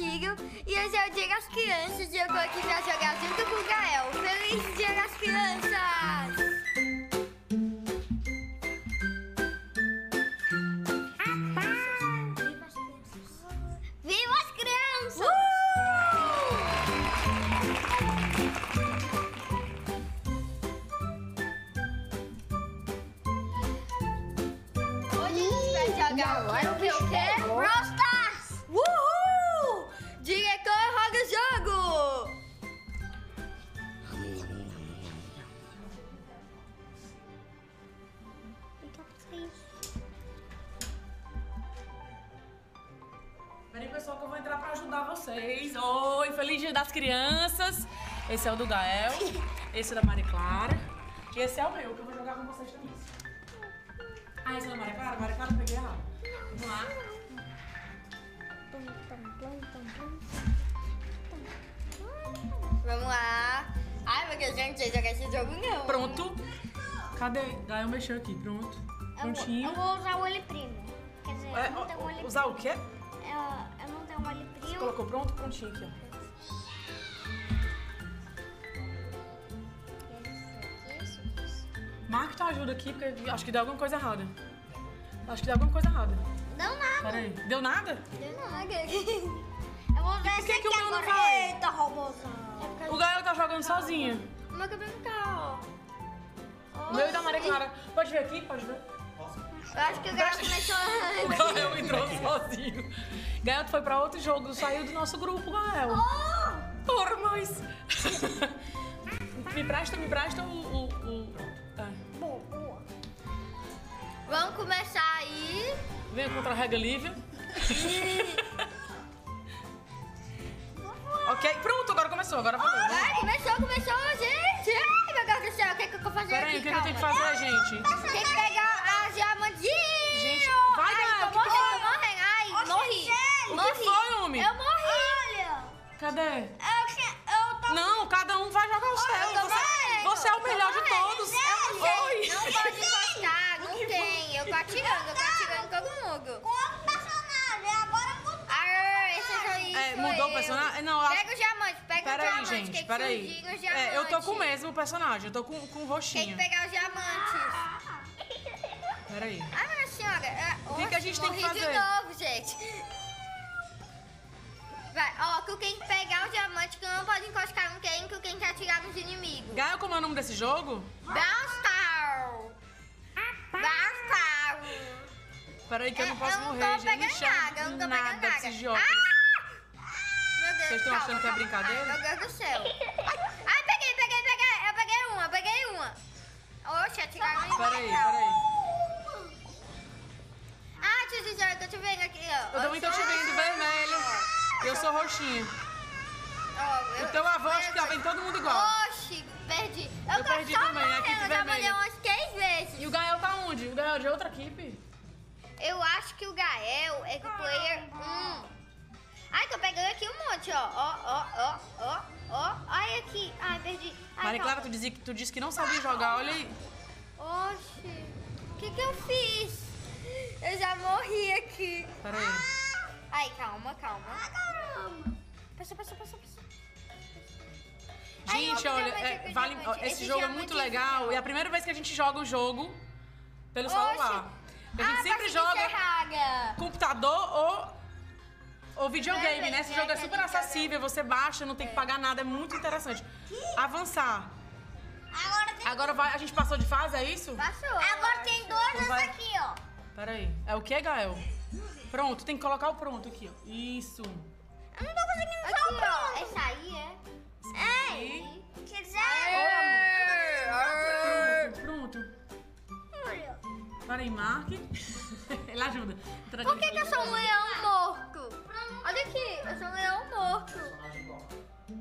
E hoje é o Dia das Crianças e eu tô aqui pra jogar junto com o Gael. Feliz Dia das Crianças! Esse é o do Gael, esse é da Maria Clara. E esse é o meu, que eu vou jogar com vocês também. Ah, esse é da Maria Clara? Maria Clara, eu peguei errado. Vamos lá. Vamos lá. Ai, porque eu já não sei jogar esse jogo não. Pronto. Cadê? Gael mexeu aqui, pronto. Prontinho. Eu vou usar o olho primo. Quer dizer, É, eu não tenho ó, olho usar o quê? Eu, eu não tenho olho primo. Colocou pronto? Prontinho aqui, ó. Marca tua ajuda aqui, porque acho que deu alguma coisa errada. Acho que deu alguma coisa errada. Não nada. Peraí. Deu nada? Eu vou usar Por que que o meu não vai? Eita, robôzão. O Gael tá jogando sozinho. O meu cabelo tá, ó. O meu e da Maria Clara. Pode ver aqui? Pode ver. Eu acho que o gato começou O a... Gael entrou sozinho. Gael, tu foi pra outro jogo, saiu do nosso grupo, Gael. Porra, mas... me presta, me presta o... o, Vamos começar aí. Venha contra a Rega Lívia. ok, pronto, agora começou, agora valeu. Vai, começou, começou, gente. Ai, meu Deus do céu, o que, que eu vou fazer Peraí, aqui? o que, que eu tenho que fazer, gente? Tem que pegar as diamantinhas. Gente, vai, Ai, tô o morrendo, foi? tô morrendo. Ai, morri. O morri. que foi, homem? Eu morri. Olha, Cadê? eu, eu. Não, cada um vai jogar o seu. Você, morrendo, você é o melhor de todos. Eu não sei, Oi. não pode encostar, não tem. Eu tô atirando, eu tô atirando todo mundo. Qual personagem? Agora mudou. Ah, esse aí É, sou mudou o personagem? Não, Pega os diamantes, pega os Peraí, diamantes. gente, tem que peraí. surgir os É, eu tô com o mesmo personagem, eu tô com, com o Tem que roxinho. pegar os diamantes. Peraí. Ai, minha senhora. é, O que que a gente tem que fazer? de novo, gente. Vai, ó, que o quem pegar o diamante, que não pode encostar no quem, que o quem quer atirar nos inimigos. Gael, como é o nome desse jogo? Bowstar! Bowstar! Peraí que eu não Eu- posso eu não morrer, tô gente. Eu não pegando enxergo nada, eu não tô nada pegando nada. desses jogos. Meu Deus, Vocês estão achando que é brincadeira? Ai, meu Deus do céu. Ai, peguei, peguei, peguei. Eu peguei uma, peguei uma. Oxe, atiraram em. Peraí, peraí. Ah, tia Gisele, eu tô te vendo aqui, ó. Eu também tô te vendo vermelho. Eu sou roxinho. Eu- O teu avô acho que tava em todo mundo igual. Oxi, perdi. Eu, Eu perdi também, a morrendo, equipe eu vermelha. umas três vezes. E o Gael tá onde? O Gael é de outra equipe? Eu acho que o Gael é do player 1. Ai, tô pegando aqui um monte, ó. Ó, ó, ó, ó, ó. Ai, aqui. Ai, perdi. Ai, Maria. Clara, tu, que- tu disse que não sabia jogar, olha aí. Oxi, o que que eu fiz? Eu já morri aqui. Peraí. Ai, calma, calma. Caramba. Passou, passou, passou, passou. Ai, Gente, eu olha, é, vale- esse Esse jogo é muito é legal e é a primeira vez que a gente joga o jogo pelo Oxe. celular. A gente ah, sempre joga computador ou, ou videogame, Vai, né? Esse jogo é super vai. acessível, você baixa, não tem que pagar nada, é muito interessante. Avançar. Agora tem, Agora vai, a gente passou de fase, é isso? Passou. agora tem dois Então vai. aqui, ó. Peraí, é o que, Gael? Pronto, tem que colocar o pronto aqui, ó. Isso. Eu não tô conseguindo usar Aqui, o ó. pronto. Essa aí é. E Quer dizer... pronto, pronto. Olha. Peraí, marque. Ele ajuda. Por que, que eu sou um leão morto? Olha aqui, eu sou um leão morto.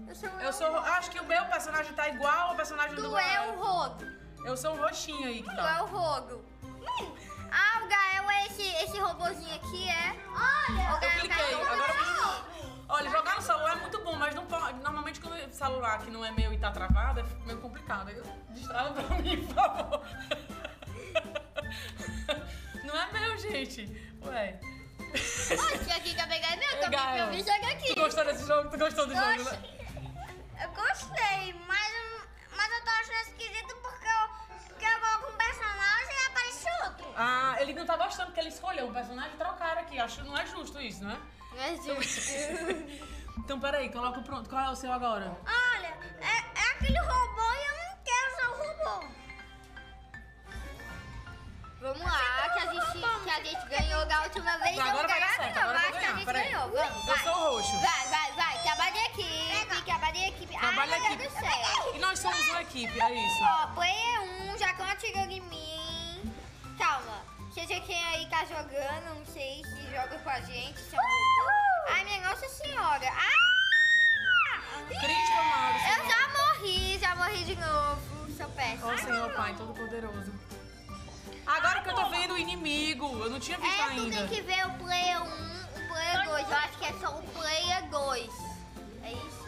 Eu sou um leão Eu sou. Acho que o meu personagem tá igual ao personagem do Tu é o rodo. Eu sou um roxinho aí que Tu é tá. o rodo. Ah, o Gael é esse, esse robozinho aqui, é? Olha. O Eu Gael cliquei, caiu. agora. Olha, jogar no celular é muito bom, mas não pode. Normalmente quando o celular que não é meu e tá travado, é meio complicado. Destrava pra mim, por favor. Não é meu, gente. Ué. Oxe, aqui quer pegar meu, também eu vi joga aqui. Tu gostou desse jogo? Tu gostou do jogo, né? Eu gostei, não tá gostando porque ele escolheu um personagem e trocaram aqui. Acho que não é justo isso, né? Não é justo. Então, peraí, coloca pronto. Qual é o seu agora? Seja quem aí tá jogando, não sei se joga com a gente, se é. Ai, minha nossa senhora. Ah! Crítica, Mauro. Eu já morri, já morri de novo. Sou péssima. Ó Senhor Pai Todo-Poderoso. Agora que eu tô vendo o inimigo, eu não tinha visto É, tu ainda. tem que ver o player 1, o player 2. Eu acho que é só o player 2. É isso?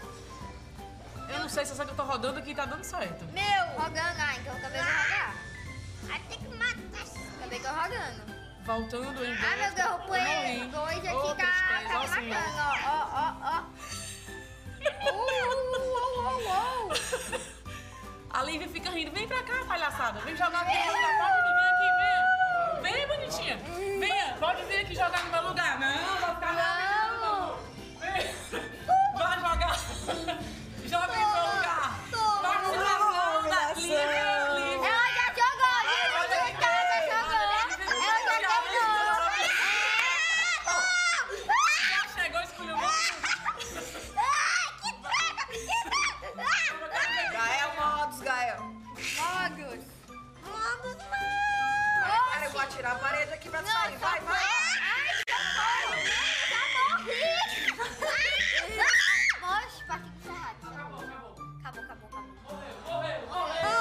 Eu não sei se essa que eu tô rodando aqui tá dando certo. Meu! Rogando, ah, então eu também vou rogar. Tem que matar Também tô rogando. Voltando em Ai, meu Deus, o player 2 aqui Ô, tá, tá Senhor. matando, ó, ó, ó. Uh, uh, uh, uh, uh. A Lívia fica rindo. Vem pra cá, palhaçada. Vem jogar no meu lugar. Pode vir, vem aqui, venha. Venha, bonitinha. Venha, pode vir aqui jogar no meu lugar. Não, vai ficar lá. Não. Vem. Vai jogar. Joga no meu lugar. Atirar a parede aqui pra tu sair. Vai, vai. Ai, socorro. Já morri. Moxe, partido cerrado. Acabou, acabou. Acabou, acabou, acabou. Morreu, morreu.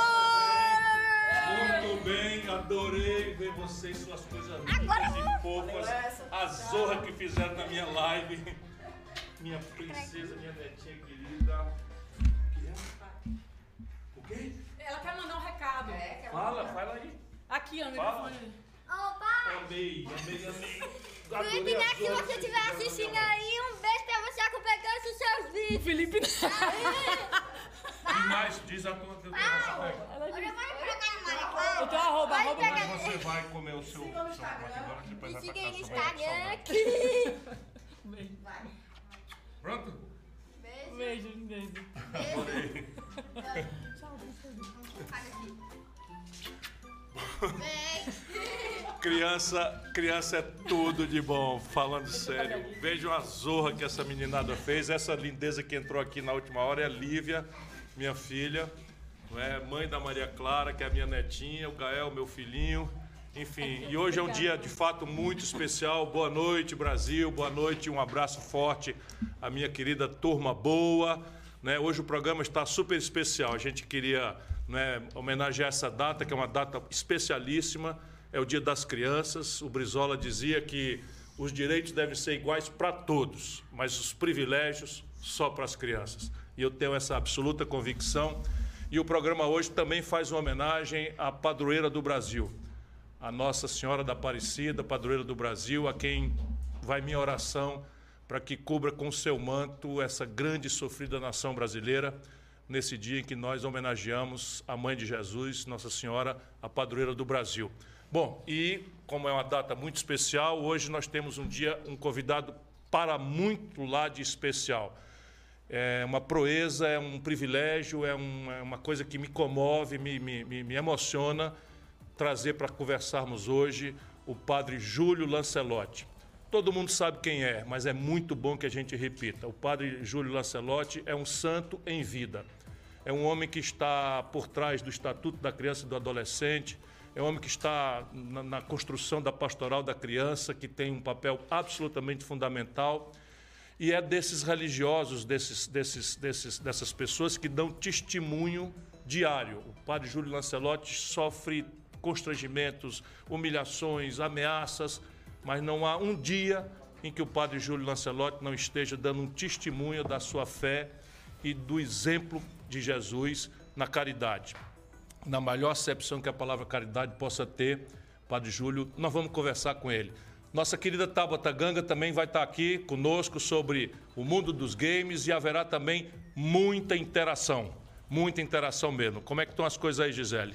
Muito bem, adorei ver vocês, suas coisas lindas e fofas. A zorra que fizeram na minha live. Minha princesa, minha netinha querida. O quê? Ela quer mandar um recado. Fala, fala aí. Aqui, ó, o Fala. microfone. Ô, pai. Amei, amei, amei. Felipe Neto, se você que estiver assistindo aí, um beijo pra você acompanhando os seus vídeos. Felipe E mais, diz a tua. Olha, vai no Mario O teu arroba, Vai arroba. pegar-. Você vai comer o seu. seu agora, depois Me vai siga aí no casa. Instagram aqui. Beijo. Pronto? Beijo, beijo. Adorei. Criança, criança é tudo de bom, falando sério. Vejam a zorra que essa meninada fez. Essa lindeza que entrou aqui na última hora é a Lívia, minha filha, é? mãe da Maria Clara, que é a minha netinha, o Gael, meu filhinho. Enfim, e hoje é um dia de fato muito especial. Boa noite, Brasil. Boa noite, um abraço forte à minha querida turma boa. Né? Hoje o programa está super especial. A gente queria né, homenagear essa data, que é uma data especialíssima. É o Dia das Crianças. O Brizola dizia que os direitos devem ser iguais para todos, mas os privilégios só para as crianças. E eu tenho essa absoluta convicção. E o programa hoje também faz uma homenagem à padroeira do Brasil, a Nossa Senhora da Aparecida, padroeira do Brasil, a quem vai minha oração para que cubra com seu manto essa grande e sofrida nação brasileira, nesse dia em que nós homenageamos a Mãe de Jesus, Nossa Senhora, a padroeira do Brasil. Bom, e como é uma data muito especial, hoje nós temos um dia, um convidado para muito lá de especial. É uma proeza, é um privilégio, é, um- é uma coisa que me comove, me, me- me emociona trazer para conversarmos hoje o padre Júlio Lancelotti. Todo mundo sabe quem é, mas é muito bom que a gente repita. O padre Júlio Lancelotti é um santo em vida. É um homem que está por trás do Estatuto da Criança e do Adolescente, é um homem que está na, na construção da pastoral da criança, que tem um papel absolutamente fundamental. E é desses religiosos, desses, desses, desses, dessas pessoas que dão testemunho diário. O padre Júlio Lancelotti sofre constrangimentos, humilhações, ameaças, mas não há um dia em que o padre Júlio Lancelotti não esteja dando um testemunho da sua fé e do exemplo de Jesus na caridade. Na melhor acepção que a palavra caridade possa ter, Padre Júlio, nós vamos conversar com ele. Nossa querida Tabata Ganga também vai estar aqui conosco sobre o mundo dos games e haverá também muita interação. Muita interação mesmo. Como é que estão as coisas aí, Gisele?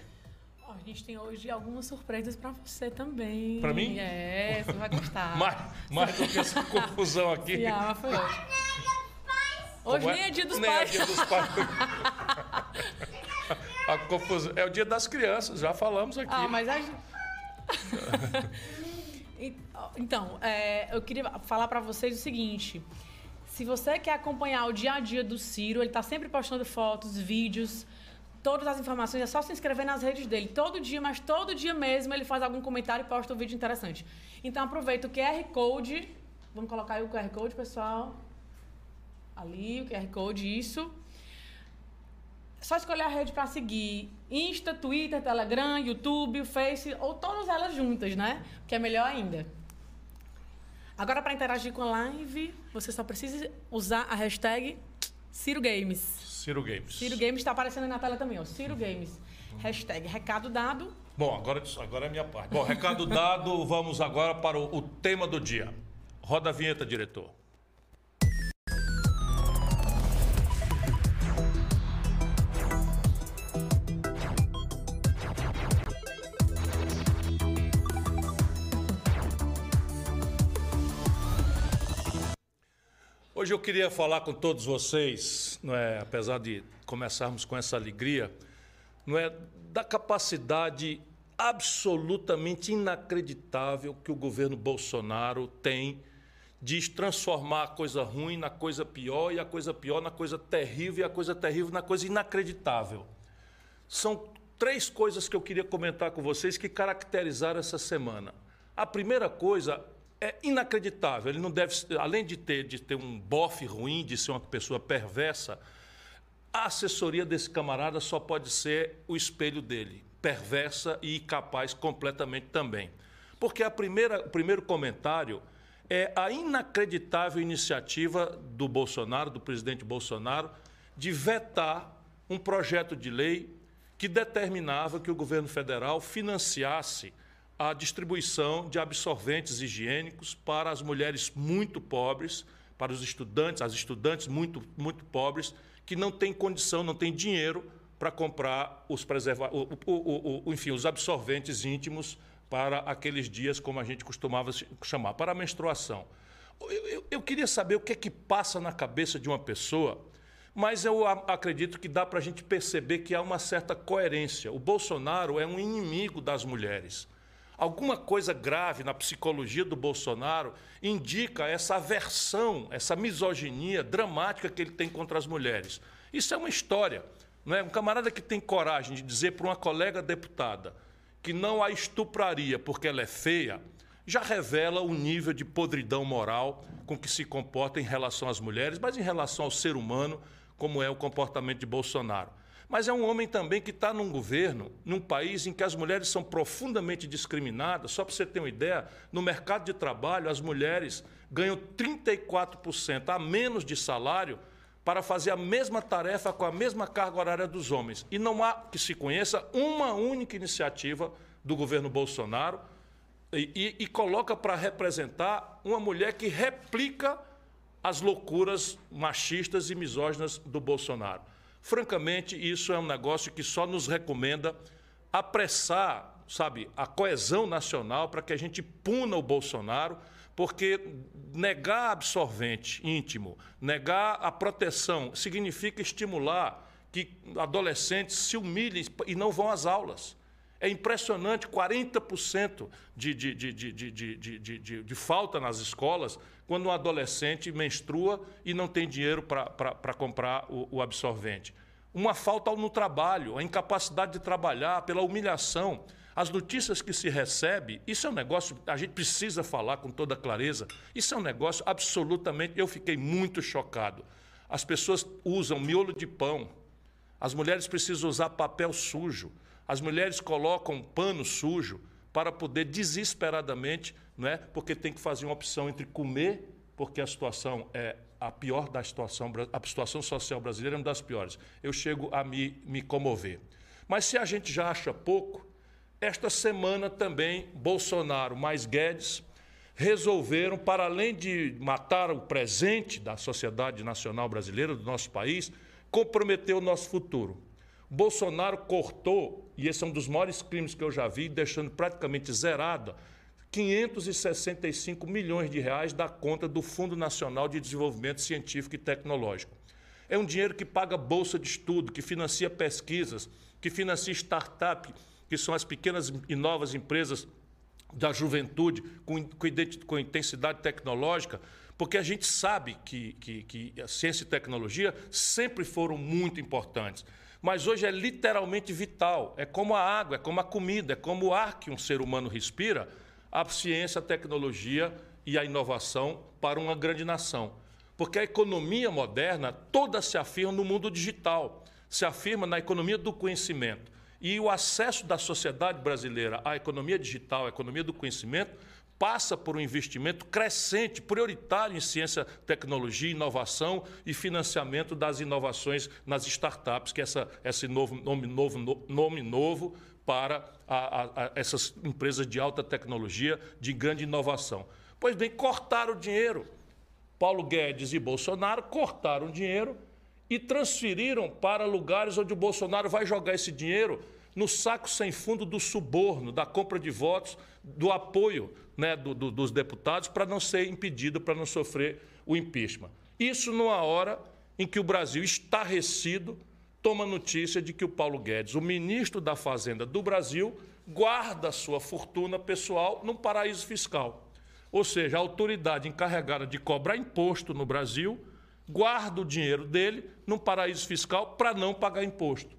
Ó, a gente tem hoje algumas surpresas pra você também. Pra mim? É, você vai gostar. Mais, mais do que essa confusão aqui. A foi hoje. Hoje Como nem é dia dos Nem pais. É dia dos pais. a confusão. É o dia das crianças, já falamos aqui. Ah, mas a gente... Então, é, eu queria falar pra vocês o seguinte. Se você quer acompanhar o dia a dia do Ciro, ele tá sempre postando fotos, vídeos, todas as informações, é só se inscrever nas redes dele. Todo dia, mas todo dia mesmo, ele faz algum comentário e posta um vídeo interessante. Então aproveita o QR Code. Vamos colocar aí o QR Code, pessoal. Ali, o QR Code, isso. Só escolher a rede para seguir. Insta, Twitter, Telegram, YouTube, Face, ou todas elas juntas, né? Que é melhor ainda. Agora, para interagir com a live, você só precisa usar a hashtag Ciro Games. Ciro Games. Ciro Games está aparecendo aí na tela também, ó. Ciro Games. Hashtag recado dado. Bom, agora, agora é a minha parte. Bom, recado dado, vamos agora para o, o tema do dia. Roda a vinheta, diretor. Hoje eu queria falar com todos vocês, não é, apesar de começarmos com essa alegria, não é, da capacidade absolutamente inacreditável que o governo Bolsonaro tem de transformar a coisa ruim na coisa pior e a coisa pior na coisa terrível e a coisa terrível na coisa inacreditável. São três coisas que eu queria comentar com vocês que caracterizaram essa semana. A primeira coisa é inacreditável. Ele não deve, além de ter, de ter um bofe ruim, de ser uma pessoa perversa, a assessoria desse camarada só pode ser o espelho dele, perversa e incapaz completamente também. Porque a primeira, o primeiro comentário é a inacreditável iniciativa do Bolsonaro, do presidente Bolsonaro, de vetar um projeto de lei que determinava que o governo federal financiasse a distribuição de absorventes higiênicos para as mulheres muito pobres, para os estudantes, as estudantes muito, muito pobres, que não têm condição, não têm dinheiro para comprar os preserva o, o, o, enfim, os absorventes íntimos para aqueles dias, como a gente costumava chamar, para a menstruação. Eu, eu, eu queria saber o que é que passa na cabeça de uma pessoa mas eu acredito que dá para a gente perceber que há uma certa coerência. O Bolsonaro é um inimigo das mulheres. Alguma coisa grave na psicologia do Bolsonaro indica essa aversão, essa misoginia dramática que ele tem contra as mulheres. Isso é uma história. Não é? Um camarada que tem coragem de dizer para uma colega deputada que não a estupraria porque ela é feia, já revela o nível de podridão moral com que se comporta em relação às mulheres, mas em relação ao ser humano, como é o comportamento de Bolsonaro. Mas é um homem também que está num governo, num país em que as mulheres são profundamente discriminadas. Só para você ter uma ideia, no mercado de trabalho, as mulheres ganham 34% a menos de salário para fazer a mesma tarefa com a mesma carga horária dos homens. E não há, que se conheça, uma única iniciativa do governo Bolsonaro e, e, e coloca para representar uma mulher que replica as loucuras machistas e misóginas do Bolsonaro. Francamente, isso é um negócio que só nos recomenda apressar, sabe, a coesão nacional para que a gente puna o Bolsonaro, porque negar absorvente íntimo, negar a proteção, significa estimular que adolescentes se humilhem e não vão às aulas. É impressionante, 40% de, de, de, de, de, de, de, de, de falta nas escolas quando um adolescente menstrua e não tem dinheiro para comprar o, o absorvente. Uma falta no trabalho, a incapacidade de trabalhar, pela humilhação. As notícias que se recebe, isso é um negócio, a gente precisa falar com toda clareza, isso é um negócio absolutamente. Eu fiquei muito chocado. As pessoas usam miolo de pão, as mulheres precisam usar papel sujo, as mulheres colocam pano sujo para poder desesperadamente, não é? porque tem que fazer uma opção entre comer, porque a situação é a pior da situação, a situação social brasileira é uma das piores. Eu chego a me, me comover. Mas se a gente já acha pouco, esta semana também Bolsonaro mais Guedes resolveram, para além de matar o presente da sociedade nacional brasileira, do nosso país, comprometer o nosso futuro. Bolsonaro cortou, e esse é um dos maiores crimes que eu já vi, deixando praticamente zerada 565 milhões de reais da conta do Fundo Nacional de Desenvolvimento Científico e Tecnológico. É um dinheiro que paga bolsa de estudo, que financia pesquisas, que financia startup, que são as pequenas e novas empresas da juventude com, com intensidade tecnológica, porque a gente sabe que, que, que a ciência e tecnologia sempre foram muito importantes. Mas hoje é literalmente vital. É como a água, é como a comida, é como o ar que um ser humano respira, a ciência, a tecnologia e a inovação para uma grande nação. Porque a economia moderna toda se afirma no mundo digital, se afirma na economia do conhecimento. E o acesso da sociedade brasileira à economia digital, à economia do conhecimento, passa por um investimento crescente, prioritário em ciência, tecnologia, inovação e financiamento das inovações nas startups, que é essa, esse novo, nome, novo, nome novo para a, a, a essas empresas de alta tecnologia, de grande inovação. Pois bem, cortaram o dinheiro. Paulo Guedes e Bolsonaro cortaram o dinheiro e transferiram para lugares onde o Bolsonaro vai jogar esse dinheiro no saco sem fundo do suborno, da compra de votos, do apoio né, do, do, dos deputados para não ser impedido, para não sofrer o impeachment. Isso numa hora em que o Brasil, estarrecido, toma notícia de que o Paulo Guedes, o ministro da Fazenda do Brasil, guarda sua fortuna pessoal num paraíso fiscal. Ou seja, a autoridade encarregada de cobrar imposto no Brasil guarda o dinheiro dele num paraíso fiscal para não pagar imposto.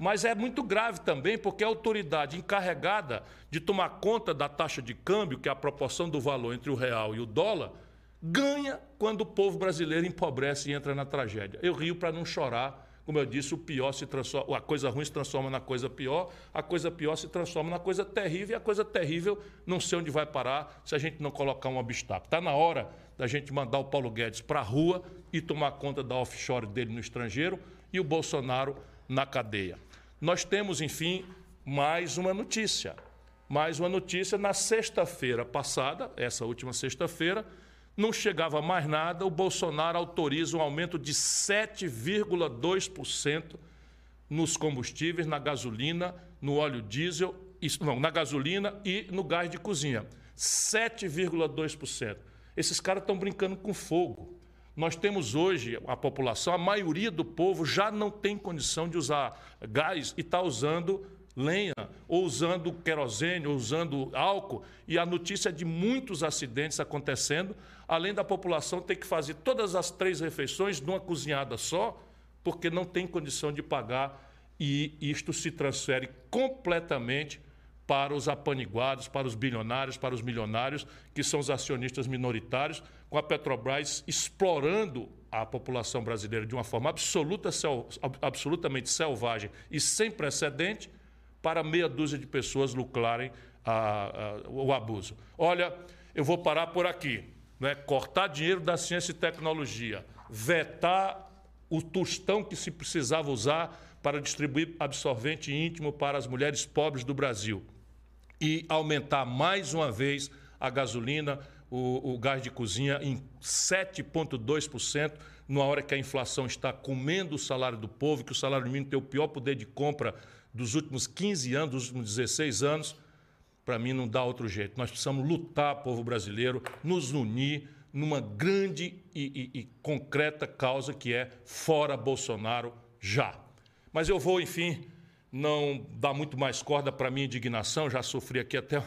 Mas é muito grave também porque a autoridade encarregada de tomar conta da taxa de câmbio, que é a proporção do valor entre o real e o dólar, ganha quando o povo brasileiro empobrece e entra na tragédia. Eu rio para não chorar. Como eu disse, o pior se transforma, a coisa ruim se transforma na coisa pior, a coisa pior se transforma na coisa terrível, e a coisa terrível não sei onde vai parar se a gente não colocar um obstáculo. Está na hora da gente mandar o Paulo Guedes para a rua e tomar conta da offshore dele no estrangeiro e o Bolsonaro na cadeia. Nós temos, enfim, mais uma notícia. Mais uma notícia na sexta-feira passada, essa última sexta-feira, não chegava mais nada, o Bolsonaro autoriza um aumento de 7,2% nos combustíveis, na gasolina, no óleo diesel, não, na gasolina e no gás de cozinha. 7,2%. Esses caras estão brincando com fogo. Nós temos hoje a população, a maioria do povo já não tem condição de usar gás e está usando lenha, ou usando querosene, ou usando álcool, e a notícia de muitos acidentes acontecendo, além da população ter que fazer todas as três refeições numa cozinhada só, porque não tem condição de pagar, e isto se transfere completamente para os apaniguados, para os bilionários, para os milionários, que são os acionistas minoritários, com a Petrobras explorando a população brasileira de uma forma absoluta, sel, absolutamente selvagem e sem precedente, para meia dúzia de pessoas lucrarem a, a, o abuso. Olha, eu vou parar por aqui. Né? Cortar dinheiro da ciência e tecnologia, vetar o tostão que se precisava usar para distribuir absorvente íntimo para as mulheres pobres do Brasil e aumentar mais uma vez a gasolina, o, o gás de cozinha em 7,2%, numa hora que a inflação está comendo o salário do povo, que o salário mínimo tem o pior poder de compra dos últimos 15 anos, dos últimos 16 anos. Para mim, não dá outro jeito. Nós precisamos lutar, povo brasileiro, nos unir numa grande e, e, e concreta causa que é fora Bolsonaro já. Mas eu vou, enfim, não dá muito mais corda para minha indignação, já sofri aqui até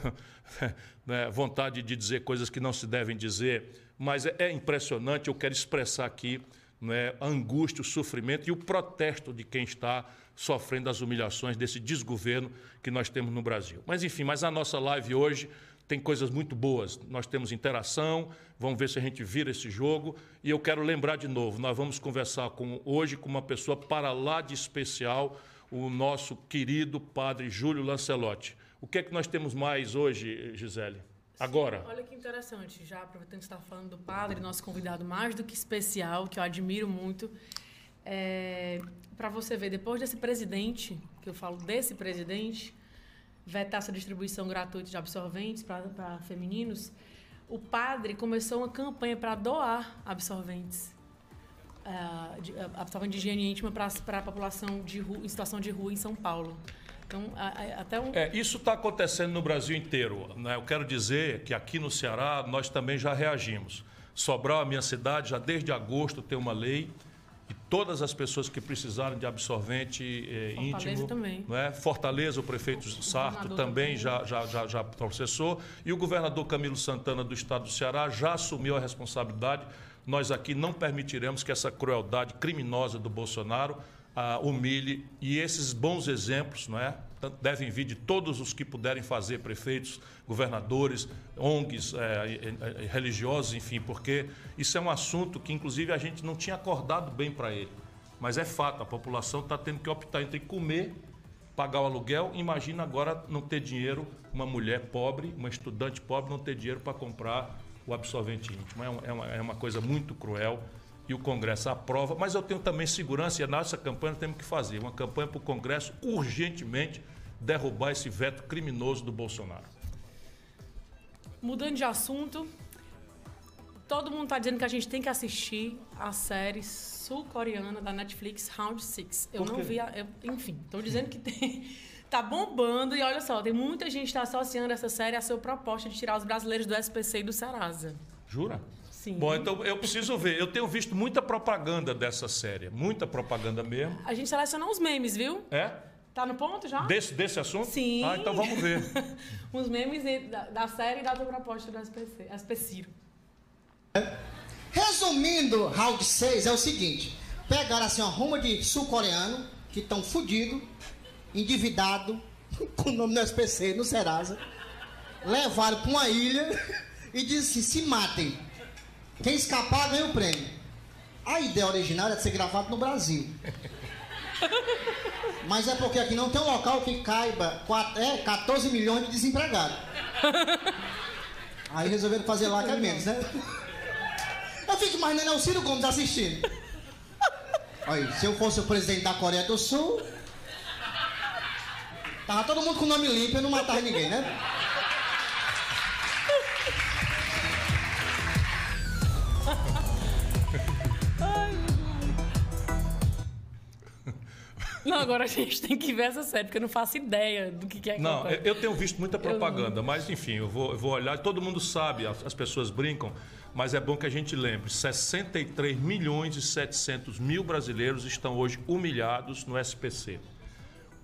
né, vontade de dizer coisas que não se devem dizer, mas é, é impressionante, eu quero expressar aqui né, a angústia, o sofrimento e o protesto de quem está sofrendo as humilhações desse desgoverno que nós temos no Brasil. Mas enfim, mas a nossa live hoje tem coisas muito boas. Nós temos interação, vamos ver se a gente vira esse jogo. E eu quero lembrar de novo, nós vamos conversar com, hoje com uma pessoa para lá de especial, o nosso querido padre Júlio Lancelotti. O que é que nós temos mais hoje, Gisele? Agora. Olha que interessante, já aproveitando que está falando do padre, nosso convidado mais do que especial, que eu admiro muito. É, Para você ver, depois desse presidente, que eu falo desse presidente, vetar essa distribuição gratuita de absorventes para femininos, o padre começou uma campanha para doar absorventes. Uh, de, uh, absorvente de higiene íntima para a população de rua, em situação de rua em São Paulo. Então, a, a, até um... É, isso está acontecendo no Brasil inteiro. Né? Eu quero dizer que aqui no Ceará nós também já reagimos. Sobral, a minha cidade, já desde agosto tem uma lei e todas as pessoas que precisarem de absorvente eh, íntimo. Também. Não é? Fortaleza, o prefeito o Sarto também, também já, já, já, já processou. E o governador Camilo Santana do estado do Ceará já assumiu a responsabilidade nós aqui não permitiremos que essa crueldade criminosa do Bolsonaro ah, humilhe e esses bons exemplos, não é? Devem vir de todos os que puderem fazer, prefeitos, governadores, ONGs, é, religiosos, enfim, porque isso é um assunto que, inclusive, a gente não tinha acordado bem para ele. Mas é fato, a população está tendo que optar entre comer, pagar o aluguel. Imagina agora não ter dinheiro, uma mulher pobre, uma estudante pobre, não ter dinheiro para comprar o absorvente íntimo. É é uma, é uma coisa muito cruel e o Congresso aprova, mas eu tenho também segurança e a nossa campanha temos que fazer uma campanha para o Congresso urgentemente derrubar esse veto criminoso do Bolsonaro. Mudando de assunto, todo mundo está dizendo que a gente tem que assistir a série sul-coreana da Netflix Round 6. Eu não vi, a, eu, enfim, estou dizendo que tem tá bombando e olha só, tem muita gente que está associando essa série a sua proposta de tirar os brasileiros do SPC e do Serasa. Jura? Sim. Bom, então eu preciso ver. Eu tenho visto muita propaganda dessa série, muita propaganda mesmo. A gente selecionou os memes, viu? É? Tá no ponto já? Desse, desse assunto? Sim. Ah, então vamos ver. os memes da, da, série e da tua proposta do SPC, SPCiro. Resumindo, round 6 é o seguinte: pegaram assim uma ruma de sul-coreano que estão fudidos endividado, com o nome do SPC, no Serasa, levaram para uma ilha e disse: se matem. Quem escapar ganha o prêmio. A ideia original era de ser gravado no Brasil. Mas é porque aqui não tem um local que caiba 4, é, 14 milhões de desempregados. Aí resolveram fazer lá que é menos, né? Eu fico imaginando o Ciro Gomes assistindo. Aí, se eu fosse o presidente da Coreia do Sul, Tava todo mundo com nome limpo e não matava ninguém, né? Não, agora a gente tem que ver essa série, porque eu não faço ideia do que, é que Não, eu tenho visto muita propaganda, eu... mas enfim, eu vou, eu vou olhar. Todo mundo sabe, as pessoas brincam, mas é bom que a gente lembre: 63 milhões e 700 mil brasileiros estão hoje humilhados no SPC.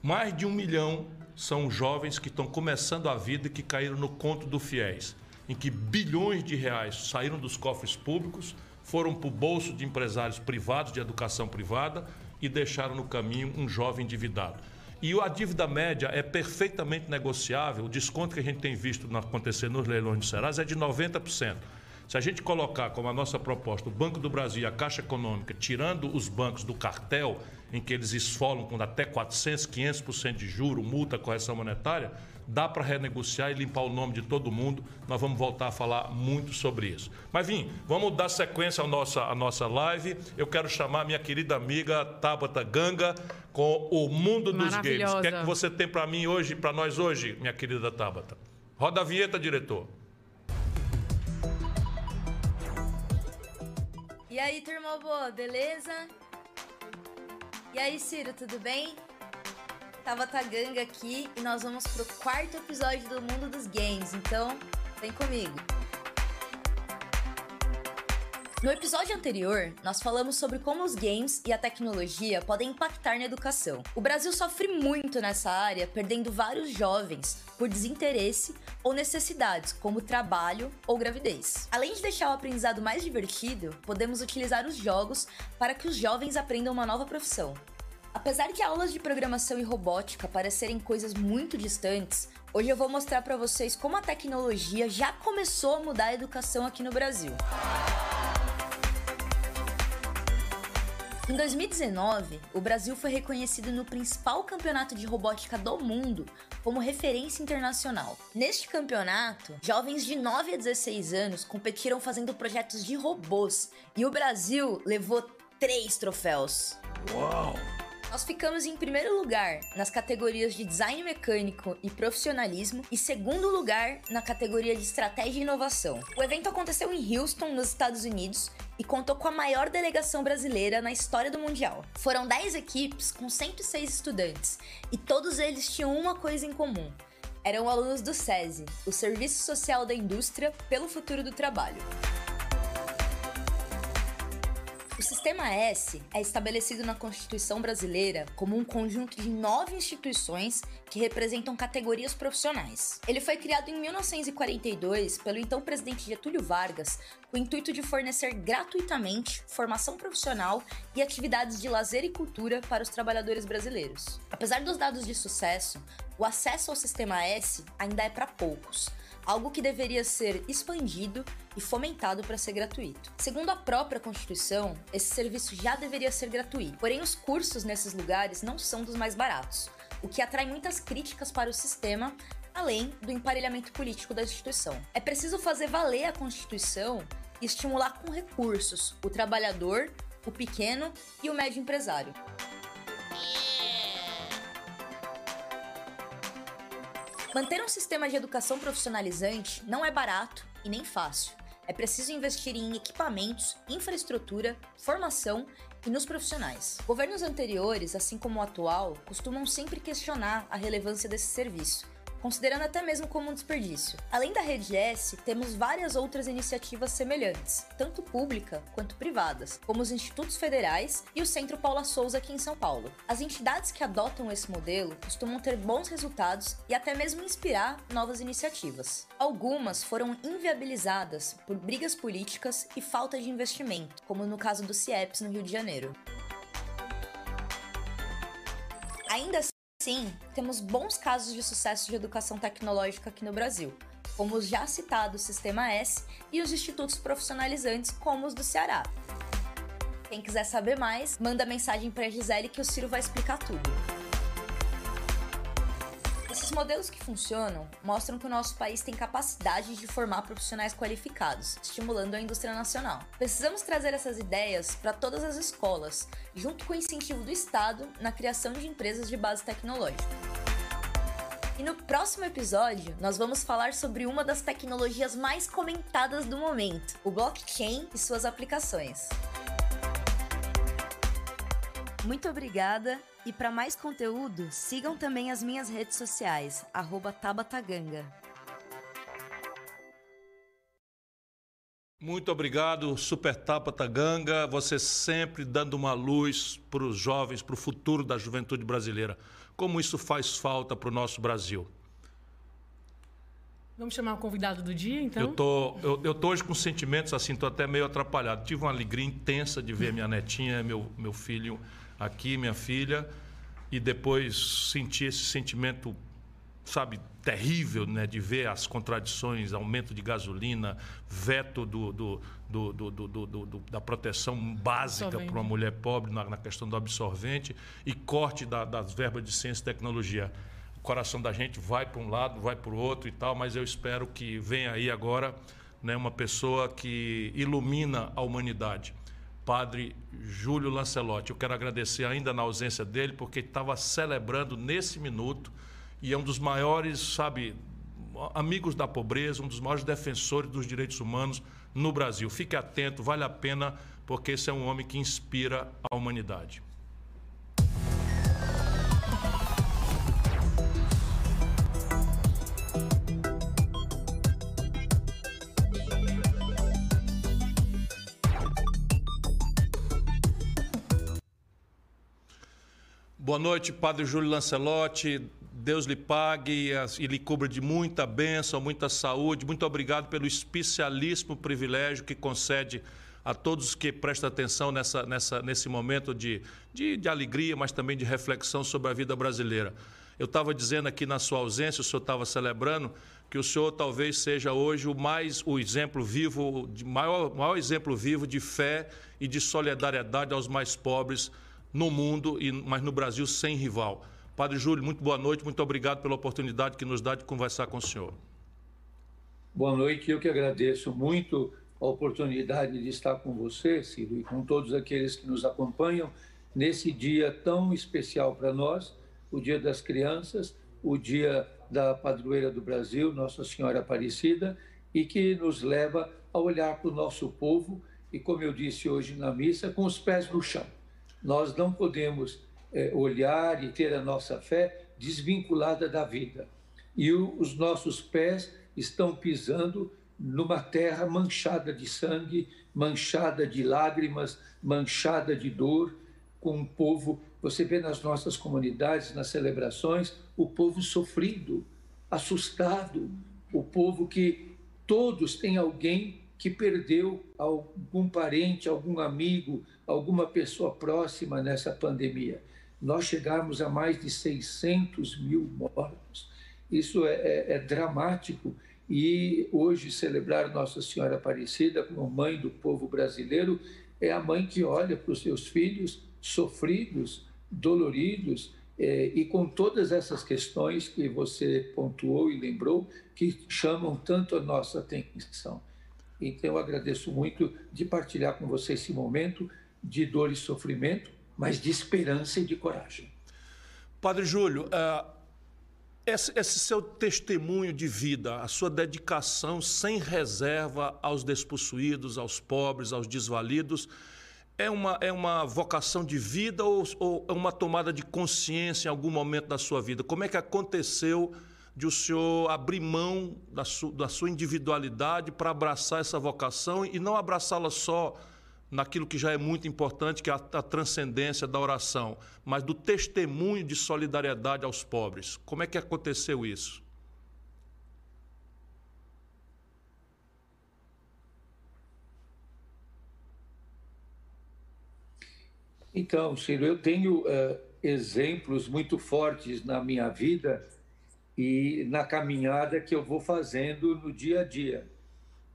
Mais de um milhão são jovens que estão começando a vida e que caíram no conto do fiéis, em que bilhões de reais saíram dos cofres públicos, foram para o bolso de empresários privados de educação privada e deixaram no caminho um jovem endividado. E a dívida média é perfeitamente negociável. O desconto que a gente tem visto acontecer nos leilões de Serasa é de 90%. Se a gente colocar como a nossa proposta o Banco do Brasil e a Caixa Econômica, tirando os bancos do cartel, em que eles esfolam com até 400, 500% de juro, multa, correção monetária, dá para renegociar e limpar o nome de todo mundo. Nós vamos voltar a falar muito sobre isso. Mas, vim, vamos dar sequência à nossa, à nossa live. Eu quero chamar minha querida amiga Tabata Ganga com o Mundo dos Games. O que é que você tem para mim hoje, para nós hoje, minha querida Tabata? Roda a vinheta, diretor. E aí, turma boa, beleza? E aí, Ciro, tudo bem? Tava Ganga aqui e nós vamos pro quarto episódio do Mundo dos Games, então vem comigo. No episódio anterior, nós falamos sobre como os games e a tecnologia podem impactar na educação. O Brasil sofre muito nessa área, perdendo vários jovens por desinteresse ou necessidades, como trabalho ou gravidez. Além de deixar o aprendizado mais divertido, podemos utilizar os jogos para que os jovens aprendam uma nova profissão. Apesar de aulas de programação e robótica parecerem coisas muito distantes, hoje eu vou mostrar para vocês como a tecnologia já começou a mudar a educação aqui no Brasil. Em 2019, o Brasil foi reconhecido no principal campeonato de robótica do mundo como referência internacional. Neste campeonato, jovens de 9 a 16 anos competiram fazendo projetos de robôs e o Brasil levou três troféus. Uau! Nós ficamos em primeiro lugar nas categorias de design mecânico e profissionalismo e segundo lugar na categoria de estratégia e inovação. O evento aconteceu em Houston, nos Estados Unidos, e contou com a maior delegação brasileira na história do Mundial. Foram 10 equipes com 106 estudantes e todos eles tinham uma coisa em comum. Eram alunos do SESI, o Serviço Social da Indústria pelo Futuro do Trabalho. O Sistema S é estabelecido na Constituição Brasileira como um conjunto de nove instituições que representam categorias profissionais. Ele foi criado em 1942 pelo então presidente Getúlio Vargas com o intuito de fornecer gratuitamente formação profissional e atividades de lazer e cultura para os trabalhadores brasileiros. Apesar dos dados de sucesso, o acesso ao Sistema S ainda é para poucos algo que deveria ser expandido e fomentado para ser gratuito. Segundo a própria Constituição, esse serviço já deveria ser gratuito, porém os cursos nesses lugares não são dos mais baratos, o que atrai muitas críticas para o sistema, além do emparelhamento político da instituição. É preciso fazer valer a Constituição e estimular com recursos o trabalhador, o pequeno e o médio empresário. Manter um sistema de educação profissionalizante não é barato e nem fácil. É preciso investir em equipamentos, infraestrutura, formação e nos profissionais. Governos anteriores, assim como o atual, costumam sempre questionar a relevância desse serviço considerando até mesmo como um desperdício. Além da Rede S, temos várias outras iniciativas semelhantes, tanto pública quanto privadas, como os institutos federais e o Centro Paula Souza aqui em São Paulo. As entidades que adotam esse modelo costumam ter bons resultados e até mesmo inspirar novas iniciativas. Algumas foram inviabilizadas por brigas políticas e falta de investimento, como no caso do CIEPS no Rio de Janeiro. Ainda Sim, temos bons casos de sucesso de educação tecnológica aqui no Brasil, como os já citados Sistema S e os institutos profissionalizantes, como os do Ceará. Quem quiser saber mais, manda mensagem para a Gisele que o Ciro vai explicar tudo. Esses modelos que funcionam mostram que o nosso país tem capacidade de formar profissionais qualificados, estimulando a indústria nacional. Precisamos trazer essas ideias para todas as escolas, junto com o incentivo do Estado na criação de empresas de base tecnológica. E no próximo episódio, nós vamos falar sobre uma das tecnologias mais comentadas do momento, o blockchain e suas aplicações. Muito obrigada e para mais conteúdo, sigam também as minhas redes sociais, Tabataganga. Muito obrigado, Super Tabata Ganga. Você sempre dando uma luz para os jovens, para o futuro da juventude brasileira. Como isso faz falta para o nosso Brasil. Vamos chamar o convidado do dia, então? Eu tô, eu, eu tô hoje com sentimentos assim, tô até meio atrapalhado. Tive uma alegria intensa de ver minha netinha, meu, meu filho aqui, minha filha, e depois senti esse sentimento, sabe, terrível, né, de ver as contradições, aumento de gasolina, veto do, do, do, do da proteção básica para uma mulher pobre na, na, questão do absorvente e corte da, das verbas de ciência e tecnologia. O coração da gente vai para um lado, vai para o outro e tal, mas eu espero que venha aí agora né, uma pessoa que ilumina a humanidade padre Júlio Lancelotti. Eu quero agradecer ainda na ausência dele, porque estava celebrando nesse minuto e é um dos maiores, sabe, amigos da pobreza, um dos maiores defensores dos direitos humanos no Brasil. Fique atento, vale a pena, porque esse é um homem que inspira a humanidade. Boa noite, Padre Júlio Lancelotti. Deus lhe pague e lhe cubra de muita bênção, muita saúde. Muito obrigado pelo especialíssimo privilégio que concede a todos que prestam atenção nessa, nessa, nesse momento de, de, de alegria, mas também de reflexão sobre a vida brasileira. Eu estava dizendo aqui na sua ausência, o senhor estava celebrando que o senhor talvez seja hoje o mais o exemplo vivo, de maior, maior exemplo vivo de fé e de solidariedade aos mais pobres no mundo, mas no Brasil sem rival. Padre Júlio, muito boa noite, muito obrigado pela oportunidade que nos dá de conversar com o senhor. Boa noite, eu que agradeço muito a oportunidade de estar com você, Ciro, e com todos aqueles que nos acompanham nesse dia tão especial para nós, o Dia das Crianças, o Dia da Padroeira do Brasil, Nossa Senhora Aparecida, e que nos leva a olhar para o nosso povo e, como eu disse hoje na missa, com os pés no chão. Nós não podemos é, olhar e ter a nossa fé desvinculada da vida. E o, os nossos pés estão pisando numa terra manchada de sangue, manchada de lágrimas, manchada de dor, com um povo. Você vê nas nossas comunidades, nas celebrações, o povo sofrido, assustado, o povo que todos têm alguém que perdeu algum parente, algum amigo, alguma pessoa próxima nessa pandemia. Nós chegamos a mais de 600 mil mortos. Isso é, é, é dramático. E hoje celebrar Nossa Senhora Aparecida como mãe do povo brasileiro é a mãe que olha para os seus filhos sofridos, doloridos, é, e com todas essas questões que você pontuou e lembrou, que chamam tanto a nossa atenção. Então, eu agradeço muito de partilhar com você esse momento de dor e sofrimento, mas de esperança e de coragem. Padre Júlio, uh, esse, esse, seu testemunho de vida, a sua dedicação sem reserva aos despossuídos, aos pobres, aos desvalidos, é uma, é uma vocação de vida ou, ou é uma tomada de consciência em algum momento da sua vida? Como é que aconteceu de o senhor abrir mão da, su, da sua individualidade para abraçar essa vocação e não abraçá-la só naquilo que já é muito importante, que é a, a, transcendência da oração, mas do testemunho de solidariedade aos pobres. Como é que aconteceu isso? Então, Ciro, eu tenho uh, exemplos muito fortes na minha vida e na caminhada que eu vou fazendo no dia a dia.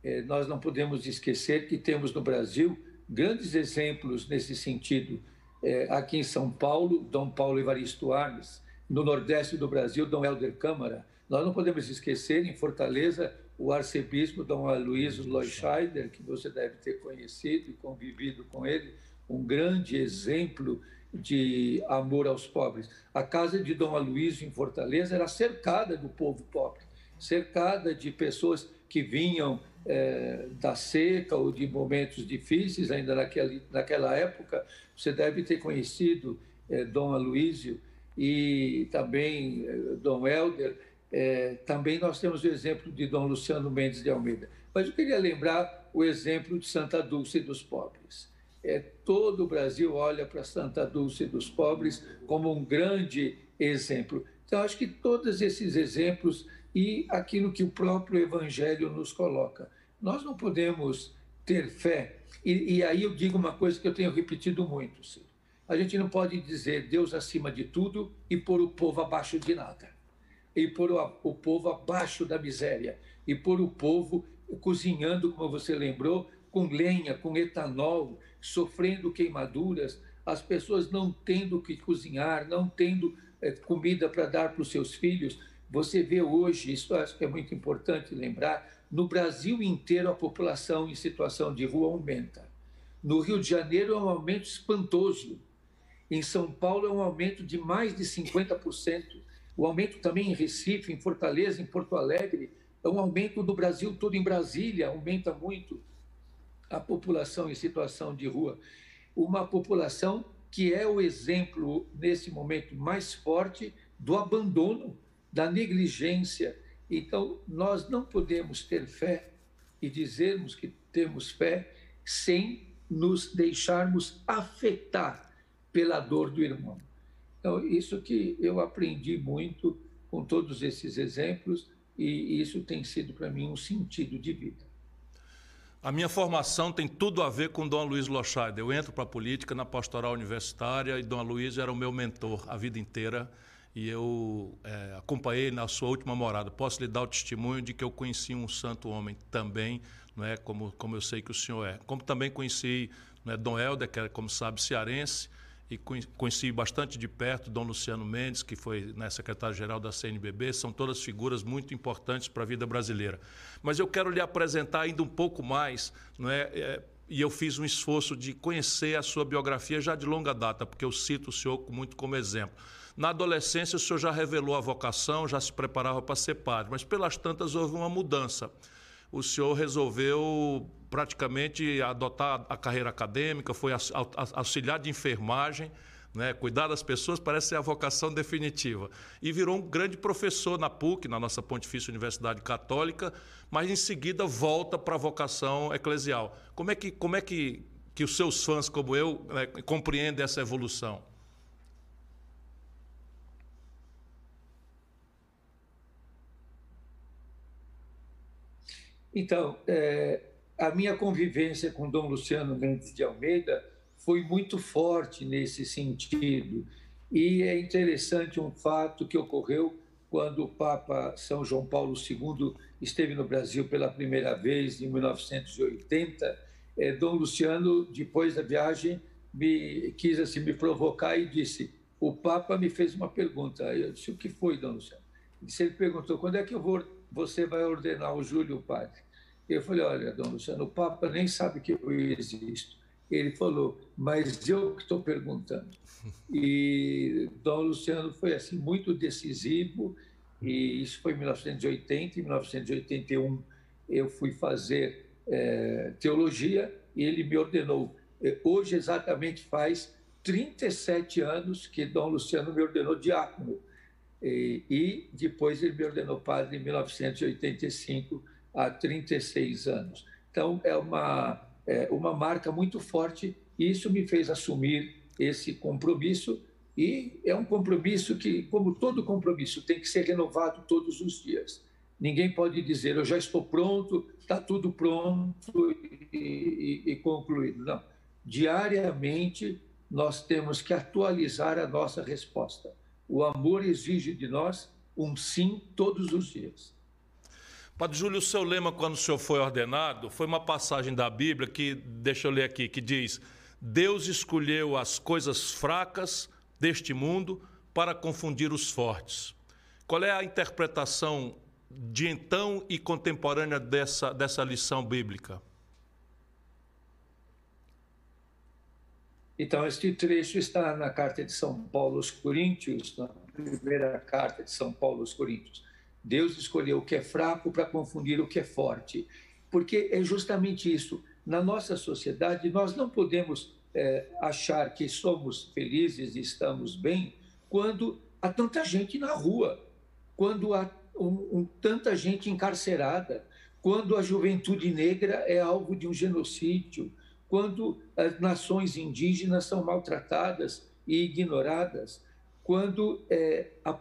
É, nós não podemos esquecer que temos no Brasil grandes exemplos nesse sentido. É, aqui em São Paulo, Dom Paulo Evaristo Arnes, no Nordeste do Brasil, Dom Helder Câmara. Nós não podemos esquecer, em Fortaleza, o arcebispo Dom Aloysio Leuscheider, que você deve ter conhecido e convivido com ele, um grande exemplo de amor aos pobres. A casa de Dom Aloysio, em Fortaleza, era cercada do povo pobre, cercada de pessoas que vinham é, da seca ou de momentos difíceis, ainda naquela, naquela época. Você deve ter conhecido é, Dom Aloysio e também é, Dom Helder. É, também nós temos o exemplo de Dom Luciano Mendes de Almeida. Mas eu queria lembrar o exemplo de Santa Dulce dos Pobres é, todo o Brasil olha para Santa Dulce dos Pobres como um grande exemplo. Então, acho que todos esses exemplos e aquilo que o próprio Evangelho nos coloca. Nós não podemos ter fé, e, e aí eu digo uma coisa que eu tenho repetido muito, Ciro. A gente não pode dizer Deus acima de tudo e pôr o povo abaixo de nada. E pôr o, o povo abaixo da miséria. E pôr o povo cozinhando, como você lembrou, com lenha, com etanol, sofrendo queimaduras, as pessoas não tendo que cozinhar, não tendo é, comida para dar para os seus filhos. Você vê hoje, isso acho que é muito importante lembrar, no Brasil inteiro a população em situação de rua aumenta. No Rio de Janeiro é um aumento espantoso. Em São Paulo é um aumento de mais de 50%. O aumento também em Recife, em Fortaleza, em Porto Alegre, é um aumento do Brasil todo em Brasília, aumenta muito a população em situação de rua, uma população que é o exemplo, nesse momento, mais forte do abandono, da negligência. Então, nós não podemos ter fé e dizermos que temos fé sem nos deixarmos afetar pela dor do irmão. Então, isso que eu aprendi muito com todos esses exemplos e isso tem sido para mim um sentido de vida. A minha formação tem tudo a ver com Dom Luiz Lochaide. Eu entro para a política na pastoral universitária e Dom Luiz era o meu mentor a vida inteira e eu é, acompanhei na sua última morada. Posso lhe dar o testemunho de que eu conheci um santo homem também, não é como, como eu sei que o senhor é. Como também conheci é, Dom Helder, que é, como sabe, cearense, e conheci bastante de perto Dom Luciano Mendes, que foi né, secretário-geral da CNBB, são todas figuras muito importantes para a vida brasileira. Mas eu quero lhe apresentar ainda um pouco mais, não é, é e eu fiz um esforço de conhecer a sua biografia já de longa data, porque eu cito o senhor muito como exemplo. Na adolescência, o senhor já revelou a vocação, já se preparava para ser padre, mas pelas tantas houve uma mudança. O senhor resolveu praticamente adotar a carreira acadêmica, foi auxiliar de enfermagem, né? Cuidar das pessoas parece ser a vocação definitiva. E virou um grande professor na PUC, na nossa Pontifícia Universidade Católica, mas em seguida volta para a vocação eclesial. Como é que, como é que, que os seus fãs, como eu, né, compreendem essa evolução? Então, é, a minha convivência com Dom Luciano Mendes de Almeida foi muito forte nesse sentido. E é interessante um fato que ocorreu quando o Papa São João Paulo II esteve no Brasil pela primeira vez, em 1980. É, Dom Luciano, depois da viagem, me quis assim, me provocar e disse: O Papa me fez uma pergunta. Eu disse: O que foi, Dom Luciano? Ele, ele perguntou: Quando é que vou, você vai ordenar o Júlio padre? Eu falei: Olha, Dom Luciano, o Papa nem sabe que eu existo. Ele falou, mas eu que estou perguntando. E Dom Luciano foi assim muito decisivo, e isso foi em 1980. Em 1981 eu fui fazer é, teologia e ele me ordenou. É, hoje exatamente faz 37 anos que Dom Luciano me ordenou diácono. E, e depois ele me ordenou padre em 1985, há 36 anos. Então, é uma é, uma marca muito forte e isso me fez assumir esse compromisso e é um compromisso que, como todo compromisso, tem que ser renovado todos os dias. Ninguém pode dizer eu já estou pronto, está tudo pronto e, e, e concluído. Não. Diariamente nós temos que atualizar a nossa resposta. O amor exige de nós um sim todos os dias. Padre Júlio, o seu lema quando o senhor foi ordenado foi uma passagem da Bíblia que, deixa eu ler aqui, que diz: Deus escolheu as coisas fracas deste mundo para confundir os fortes. Qual é a interpretação de então e contemporânea dessa, dessa lição bíblica? Então, este trecho está na carta de São Paulo aos Coríntios, na primeira carta de São Paulo aos Coríntios. Deus escolheu o que é fraco para confundir o que é forte. Porque é justamente isso. Na nossa sociedade, nós não podemos é, achar que somos felizes e estamos bem quando há tanta gente na rua, quando há um, um, tanta gente encarcerada, quando a juventude negra é alvo de um genocídio, quando as nações indígenas são maltratadas e ignoradas, quando é, a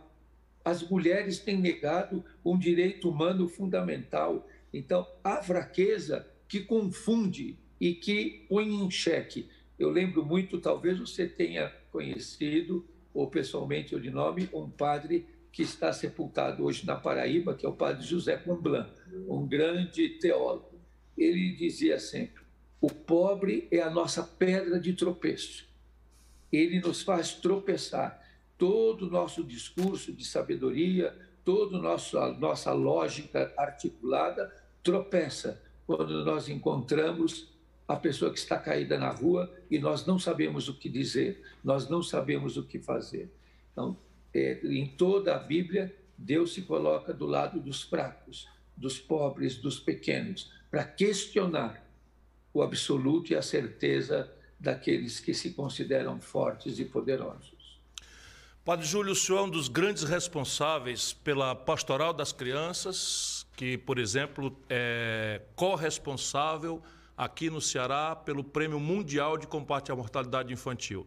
as mulheres têm negado um direito humano fundamental. Então, há fraqueza que confunde e que põe em xeque. Eu lembro muito, talvez você tenha conhecido, ou pessoalmente ou de nome, um padre que está sepultado hoje na Paraíba, que é o padre José Comblan, um grande teólogo. Ele dizia sempre: o pobre é a nossa pedra de tropeço. Ele nos faz tropeçar todo o nosso discurso de sabedoria, toda a nossa lógica articulada tropeça quando nós encontramos a pessoa que está caída na rua e nós não sabemos o que dizer, nós não sabemos o que fazer. Então, é, em toda a Bíblia, Deus se coloca do lado dos fracos, dos pobres, dos pequenos, para questionar o absoluto e a certeza daqueles que se consideram fortes e poderosos. Padre Júlio, o senhor é um dos grandes responsáveis pela pastoral das crianças, que, por exemplo, é corresponsável aqui no Ceará pelo Prêmio Mundial de Combate à Mortalidade Infantil.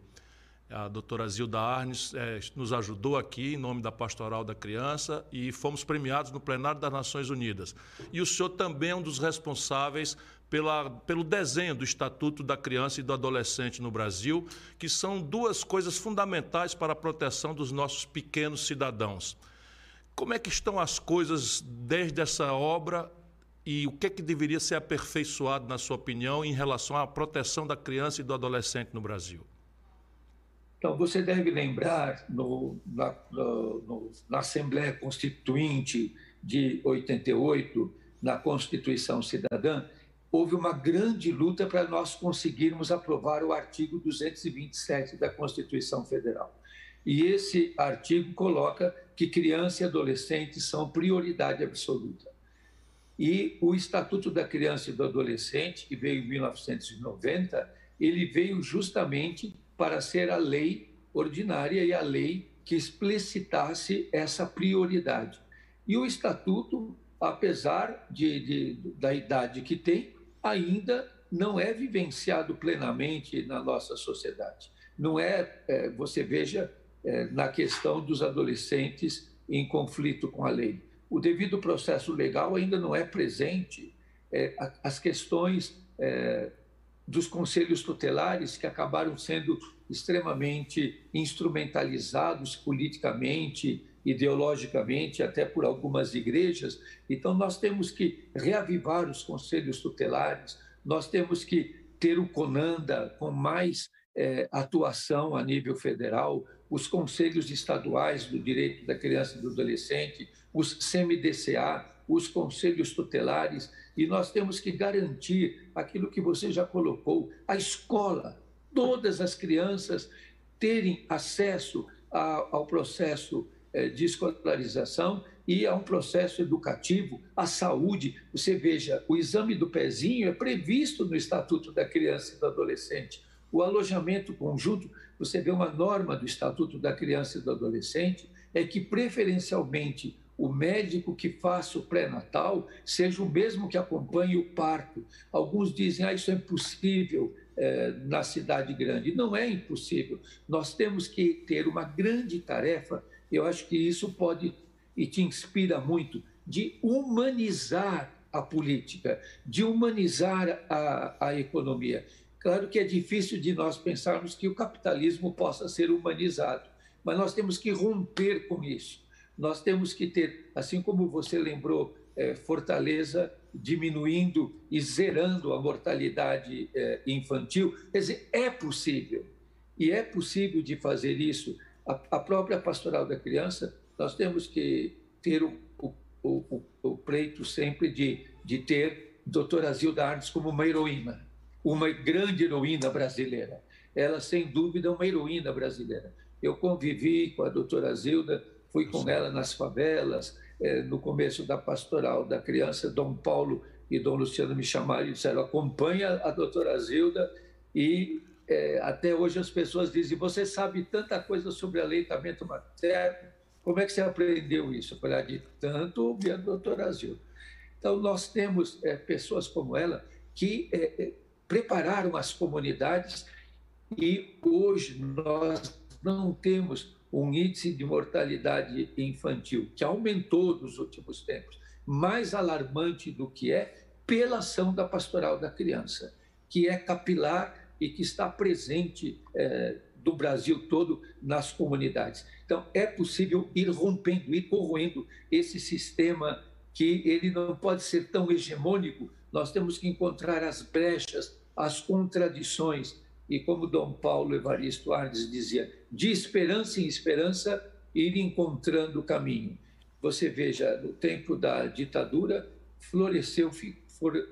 A doutora Zilda Arnes é, nos ajudou aqui em nome da Pastoral da Criança e fomos premiados no plenário das Nações Unidas. E o senhor também é um dos responsáveis pela, pelo desenho do Estatuto da Criança e do Adolescente no Brasil, que são duas coisas fundamentais para a proteção dos nossos pequenos cidadãos. Como é que estão as coisas desde essa obra e o que é que deveria ser aperfeiçoado, na sua opinião, em relação à proteção da criança e do adolescente no Brasil? Então, você deve lembrar, no, na, no, na Assembleia Constituinte de 88, na Constituição Cidadã, houve uma grande luta para nós conseguirmos aprovar o artigo 227 da Constituição Federal. E esse artigo coloca que criança e adolescente são prioridade absoluta. E o Estatuto da Criança e do Adolescente, que veio em 1990, ele veio justamente para ser a lei ordinária e a lei que explicitasse essa prioridade. E o Estatuto, apesar de, de, da idade que tem, ainda não é vivenciado plenamente na nossa sociedade. Não é, é você veja, é, na questão dos adolescentes em conflito com a lei. O devido processo legal ainda não é presente. É, as questões é, dos conselhos tutelares que acabaram sendo extremamente instrumentalizados politicamente, ideologicamente, até por algumas igrejas. Então, nós temos que reavivar os conselhos tutelares, nós temos que ter o CONANDA com mais é, atuação a nível federal, os conselhos estaduais do direito da criança e do adolescente, os CMDCA, os conselhos tutelares, e nós temos que garantir aquilo que você já colocou, a escola, todas as crianças terem acesso a, ao processo de escolarização e a um processo educativo, a saúde. Você veja, o exame do pezinho é previsto no Estatuto da Criança e do Adolescente. O alojamento conjunto, você vê uma norma do Estatuto da Criança e do Adolescente, é que preferencialmente o médico que faça o pré-natal seja o mesmo que acompanhe o parto. Alguns dizem, ah, isso é impossível é, na cidade grande. Não é impossível. Nós temos que ter uma grande tarefa, eu acho que isso pode e te inspira muito, de humanizar a política, de humanizar a, a economia. Claro que é difícil de nós pensarmos que o capitalismo possa ser humanizado, mas nós temos que romper com isso nós temos que ter, assim como você lembrou, é, Fortaleza diminuindo e zerando a mortalidade é, infantil. Quer dizer, é possível. E é possível de fazer isso. A, a própria pastoral da criança, nós temos que ter o, o, o, o pleito sempre de, de ter doutora Zilda Arnes como uma heroína, uma grande heroína brasileira. Ela, sem dúvida, é uma heroína brasileira. Eu convivi com a doutora Zilda fui com ela nas favelas, é, no começo da pastoral da criança, Dom Paulo e Dom Luciano me chamaram e disseram: acompanha a doutora Zilda. E é, até hoje as pessoas dizem: você sabe tanta coisa sobre aleitamento materno, como é que você aprendeu isso? Eu falei: ah, de tanto ouvir a doutora Zilda. Então, nós temos é, pessoas como ela que é, é, prepararam as comunidades e hoje nós não temos um índice de mortalidade infantil que aumentou nos últimos tempos, mais alarmante do que é pela ação da pastoral da criança, que é capilar e que está presente é, do Brasil todo nas comunidades. Então, é possível ir rompendo, ir corroendo esse sistema que ele não pode ser tão hegemônico. Nós temos que encontrar as brechas, as contradições, e como Dom Paulo Evaristo Arnes dizia, de esperança em esperança, ir encontrando o caminho. Você veja, no tempo da ditadura, floresceu,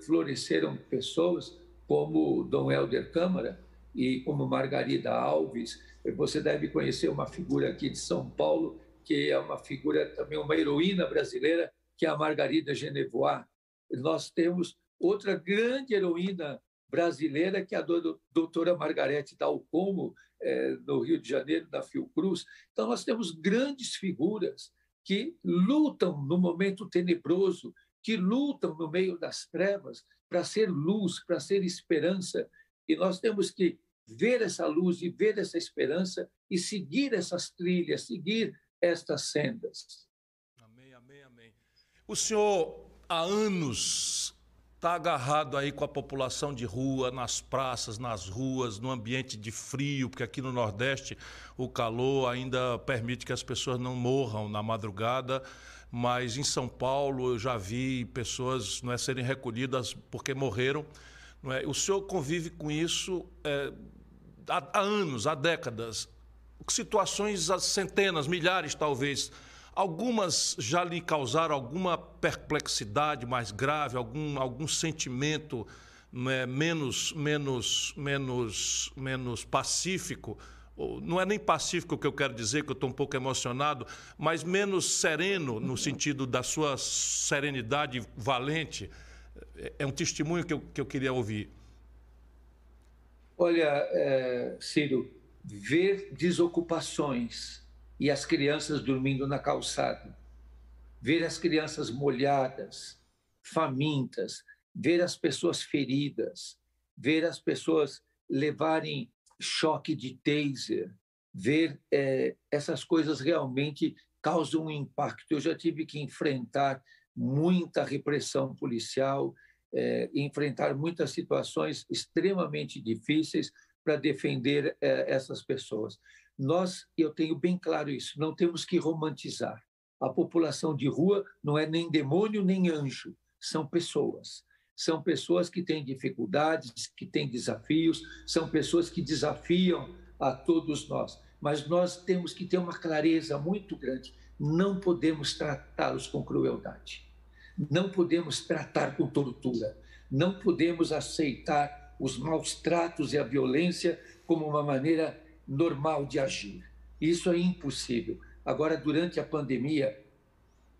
floresceram pessoas como Dom Helder Câmara e como Margarida Alves. Você deve conhecer uma figura aqui de São Paulo, que é uma figura também, uma heroína brasileira, que é a Margarida Genevois. Nós temos outra grande heroína brasileira, que é a doutora Margarete Dalcomo, é, no Rio de Janeiro, da Fiocruz. Então, nós temos grandes figuras que lutam no momento tenebroso, que lutam no meio das trevas para ser luz, para ser esperança. E nós temos que ver essa luz e ver essa esperança e seguir essas trilhas, seguir estas sendas. Amém, amém, amém. O senhor há anos está agarrado aí com a população de rua, nas praças, nas ruas, no ambiente de frio, porque aqui no Nordeste o calor ainda permite que as pessoas não morram na madrugada. Mas em São Paulo eu já vi pessoas não é, serem recolhidas porque morreram. Não é? O senhor convive com isso é, há, há anos, há décadas. Situações, centenas, milhares talvez Algumas já lhe causaram alguma perplexidade mais grave, algum, algum sentimento é, menos, menos, menos, menos pacífico, não é nem pacífico que eu quero dizer, que eu estou um pouco emocionado, mas menos sereno no sentido da sua serenidade valente. É, é um testemunho que eu, que eu queria ouvir. Olha, é, Ciro, ver desocupações e as crianças dormindo na calçada, ver as crianças molhadas, famintas, ver as pessoas feridas, ver as pessoas levarem choque de taser, ver é, essas coisas realmente causam um impacto. Eu já tive que enfrentar muita repressão policial, é, enfrentar muitas situações extremamente difíceis para defender é, essas pessoas. Nós, eu tenho bem claro isso, não temos que romantizar. A população de rua não é nem demônio nem anjo, são pessoas. São pessoas que têm dificuldades, que têm desafios, são pessoas que desafiam a todos nós. Mas nós temos que ter uma clareza muito grande. Não podemos tratá-los com crueldade. Não podemos tratar com tortura. Não podemos aceitar os maus tratos e a violência como uma maneira normal de agir. Isso é impossível. Agora, durante a pandemia,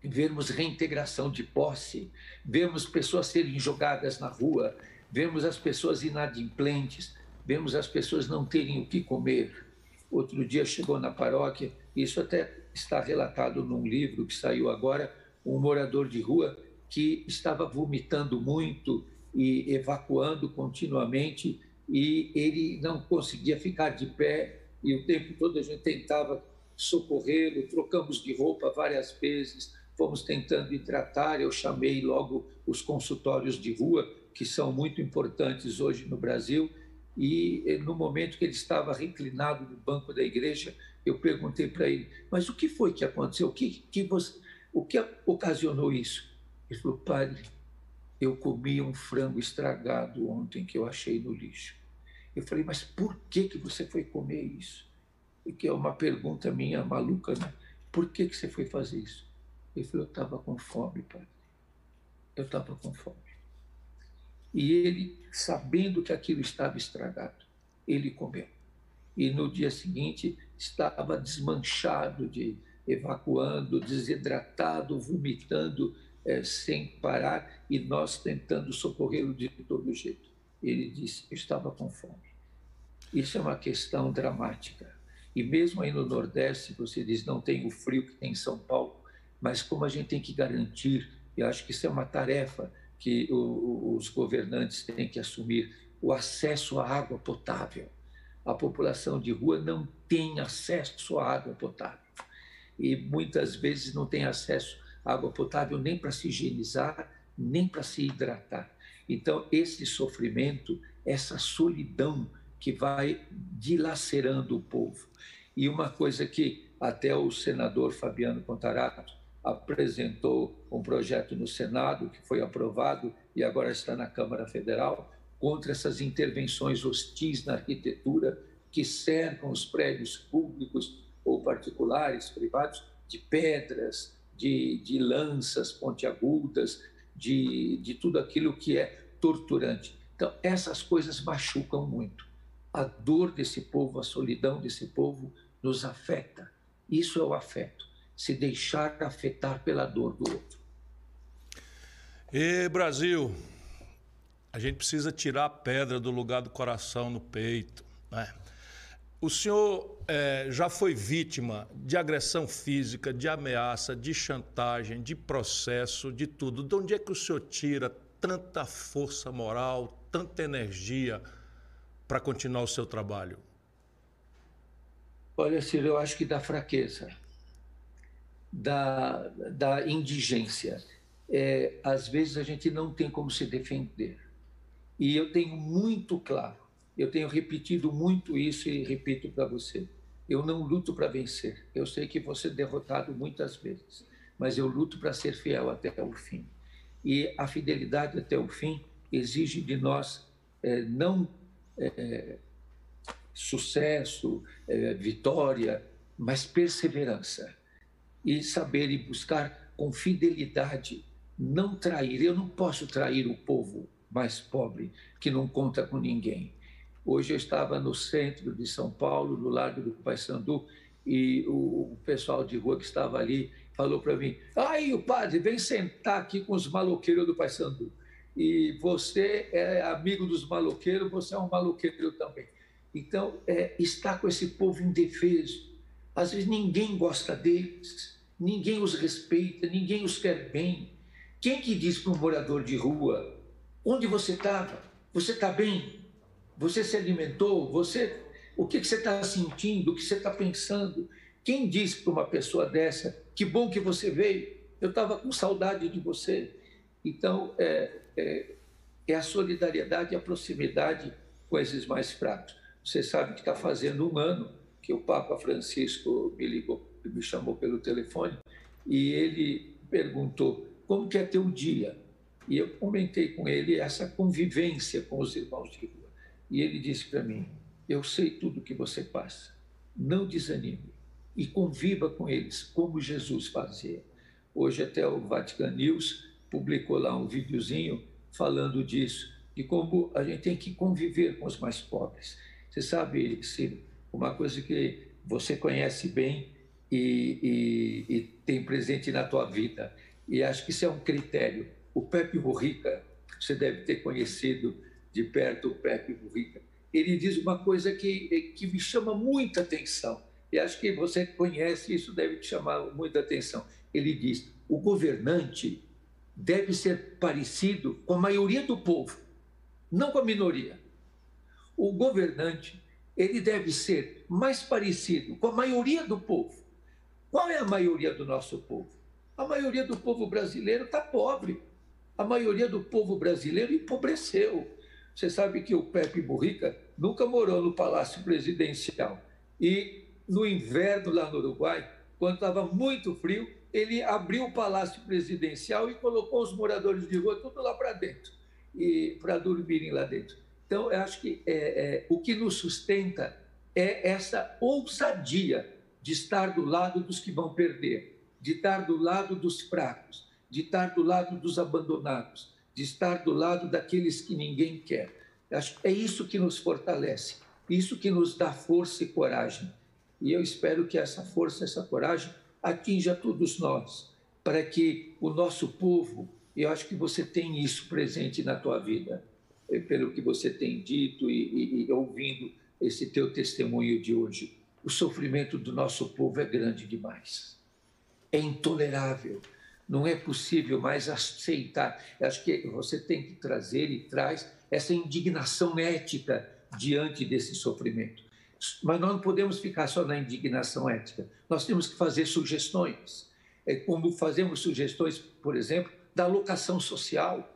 vermos reintegração de posse, vemos pessoas serem jogadas na rua, vemos as pessoas inadimplentes, vemos as pessoas não terem o que comer. Outro dia chegou na paróquia, isso até está relatado num livro que saiu agora, um morador de rua que estava vomitando muito e evacuando continuamente e ele não conseguia ficar de pé e o tempo todo a gente tentava socorrê-lo, trocamos de roupa várias vezes, fomos tentando hidratar. Eu chamei logo os consultórios de rua, que são muito importantes hoje no Brasil. E no momento que ele estava reclinado no banco da igreja, eu perguntei para ele: Mas o que foi que aconteceu? O que, que você, o que ocasionou isso? Ele falou: Padre, eu comi um frango estragado ontem que eu achei no lixo. Eu falei: Mas por que, que você foi comer isso? E que é uma pergunta minha maluca, né? Por que, que você foi fazer isso? Ele falou: Eu estava com fome, padre. Eu estava com fome. E ele, sabendo que aquilo estava estragado, ele comeu. E no dia seguinte estava desmanchado, de evacuando, desidratado, vomitando é, sem parar, e nós tentando socorrê-lo de todo jeito. Ele disse: Eu estava com fome. Isso é uma questão dramática. E mesmo aí no Nordeste, você diz: não tem o frio que tem em São Paulo, mas como a gente tem que garantir, e acho que isso é uma tarefa que os governantes têm que assumir, o acesso à água potável. A população de rua não tem acesso à água potável. E muitas vezes não tem acesso à água potável nem para se higienizar, nem para se hidratar. Então, esse sofrimento, essa solidão que vai dilacerando o povo. E uma coisa que até o senador Fabiano Contarato apresentou um projeto no Senado, que foi aprovado e agora está na Câmara Federal, contra essas intervenções hostis na arquitetura que cercam os prédios públicos ou particulares, privados, de pedras, de, de lanças pontiagudas, de, de tudo aquilo que é torturante. Então, essas coisas machucam muito. A dor desse povo, a solidão desse povo nos afeta. Isso é o afeto se deixar afetar pela dor do outro. E Brasil, a gente precisa tirar a pedra do lugar do coração no peito. Né? O senhor é, já foi vítima de agressão física, de ameaça, de chantagem, de processo, de tudo. De onde é que o senhor tira tanta força moral, tanta energia para continuar o seu trabalho? Olha, Ciro, eu acho que da fraqueza da, da indigência. É, às vezes a gente não tem como se defender. E eu tenho muito claro, eu tenho repetido muito isso e repito para você. Eu não luto para vencer. Eu sei que vou ser derrotado muitas vezes, mas eu luto para ser fiel até o fim. E a fidelidade até o fim exige de nós é, não é, sucesso, é, vitória, mas perseverança e saber e buscar com fidelidade não trair. Eu não posso trair o povo mais pobre, que não conta com ninguém. Hoje eu estava no centro de São Paulo, no Largo do Paissandu, e o, pessoal de rua que estava ali falou para mim: aí o padre, vem sentar aqui com os maloqueiros do Paissandu. E você é amigo dos maloqueiros, você é um maloqueiro também. Então, é, está com esse povo indefeso. Às vezes ninguém gosta deles, ninguém os respeita, ninguém os quer bem. Quem que diz para um morador de rua, onde você estava? Você está bem? Você se alimentou? Você, o que, que você está sentindo? O que você está pensando? Quem diz para uma pessoa dessa, que bom que você veio, eu estava com saudade de você. Então, é, é, é a solidariedade e a proximidade com esses mais fracos. Você sabe que está fazendo um ano que o Papa Francisco me ligou, me chamou pelo telefone e ele perguntou como que é teu dia. E eu comentei com ele essa convivência com os irmãos de rua. E ele disse para mim: Eu sei tudo que você passa, não desanime e conviva com eles, como Jesus fazia. Hoje, até o Vatican News publicou lá um videozinho falando disso, de como a gente tem que conviver com os mais pobres. Você sabe, Ciro, uma coisa que você conhece bem e, e, e tem presente na tua vida, e acho que isso é um critério. O Pepe Burrica, você deve ter conhecido de perto o Pepe Burrica, ele diz uma coisa que, que me chama muita atenção, e acho que você conhece, isso deve te chamar muita atenção. Ele diz: o governante deve ser parecido com a maioria do povo, não com a minoria. O governante ele deve ser mais parecido com a maioria do povo. Qual é a maioria do nosso povo? A maioria do povo brasileiro está pobre. A maioria do povo brasileiro empobreceu. Você sabe que o Pepe Burrica nunca morou no Palácio Presidencial. E no inverno lá no Uruguai, quando estava muito frio, ele abriu o Palácio Presidencial e colocou os moradores de rua tudo lá para dentro, e para dormirem lá dentro. Então, eu acho que é, é, o que nos sustenta é essa ousadia de estar do lado dos que vão perder, de estar do lado dos fracos, de estar do lado dos abandonados, de estar do lado daqueles que ninguém quer. É isso que nos fortalece, isso que nos dá força e coragem. E eu espero que essa força, essa coragem atinja todos nós, para que o nosso povo, eu acho que você tem isso presente na tua vida, pelo que você tem dito e, e, e ouvindo esse teu testemunho de hoje, o sofrimento do nosso povo é grande demais. É intolerável. Não é possível mais aceitar. Eu acho que você tem que trazer e traz essa indignação ética diante desse sofrimento. Mas nós não podemos ficar só na indignação ética. Nós temos que fazer sugestões. É como fazemos sugestões, por exemplo, da alocação social,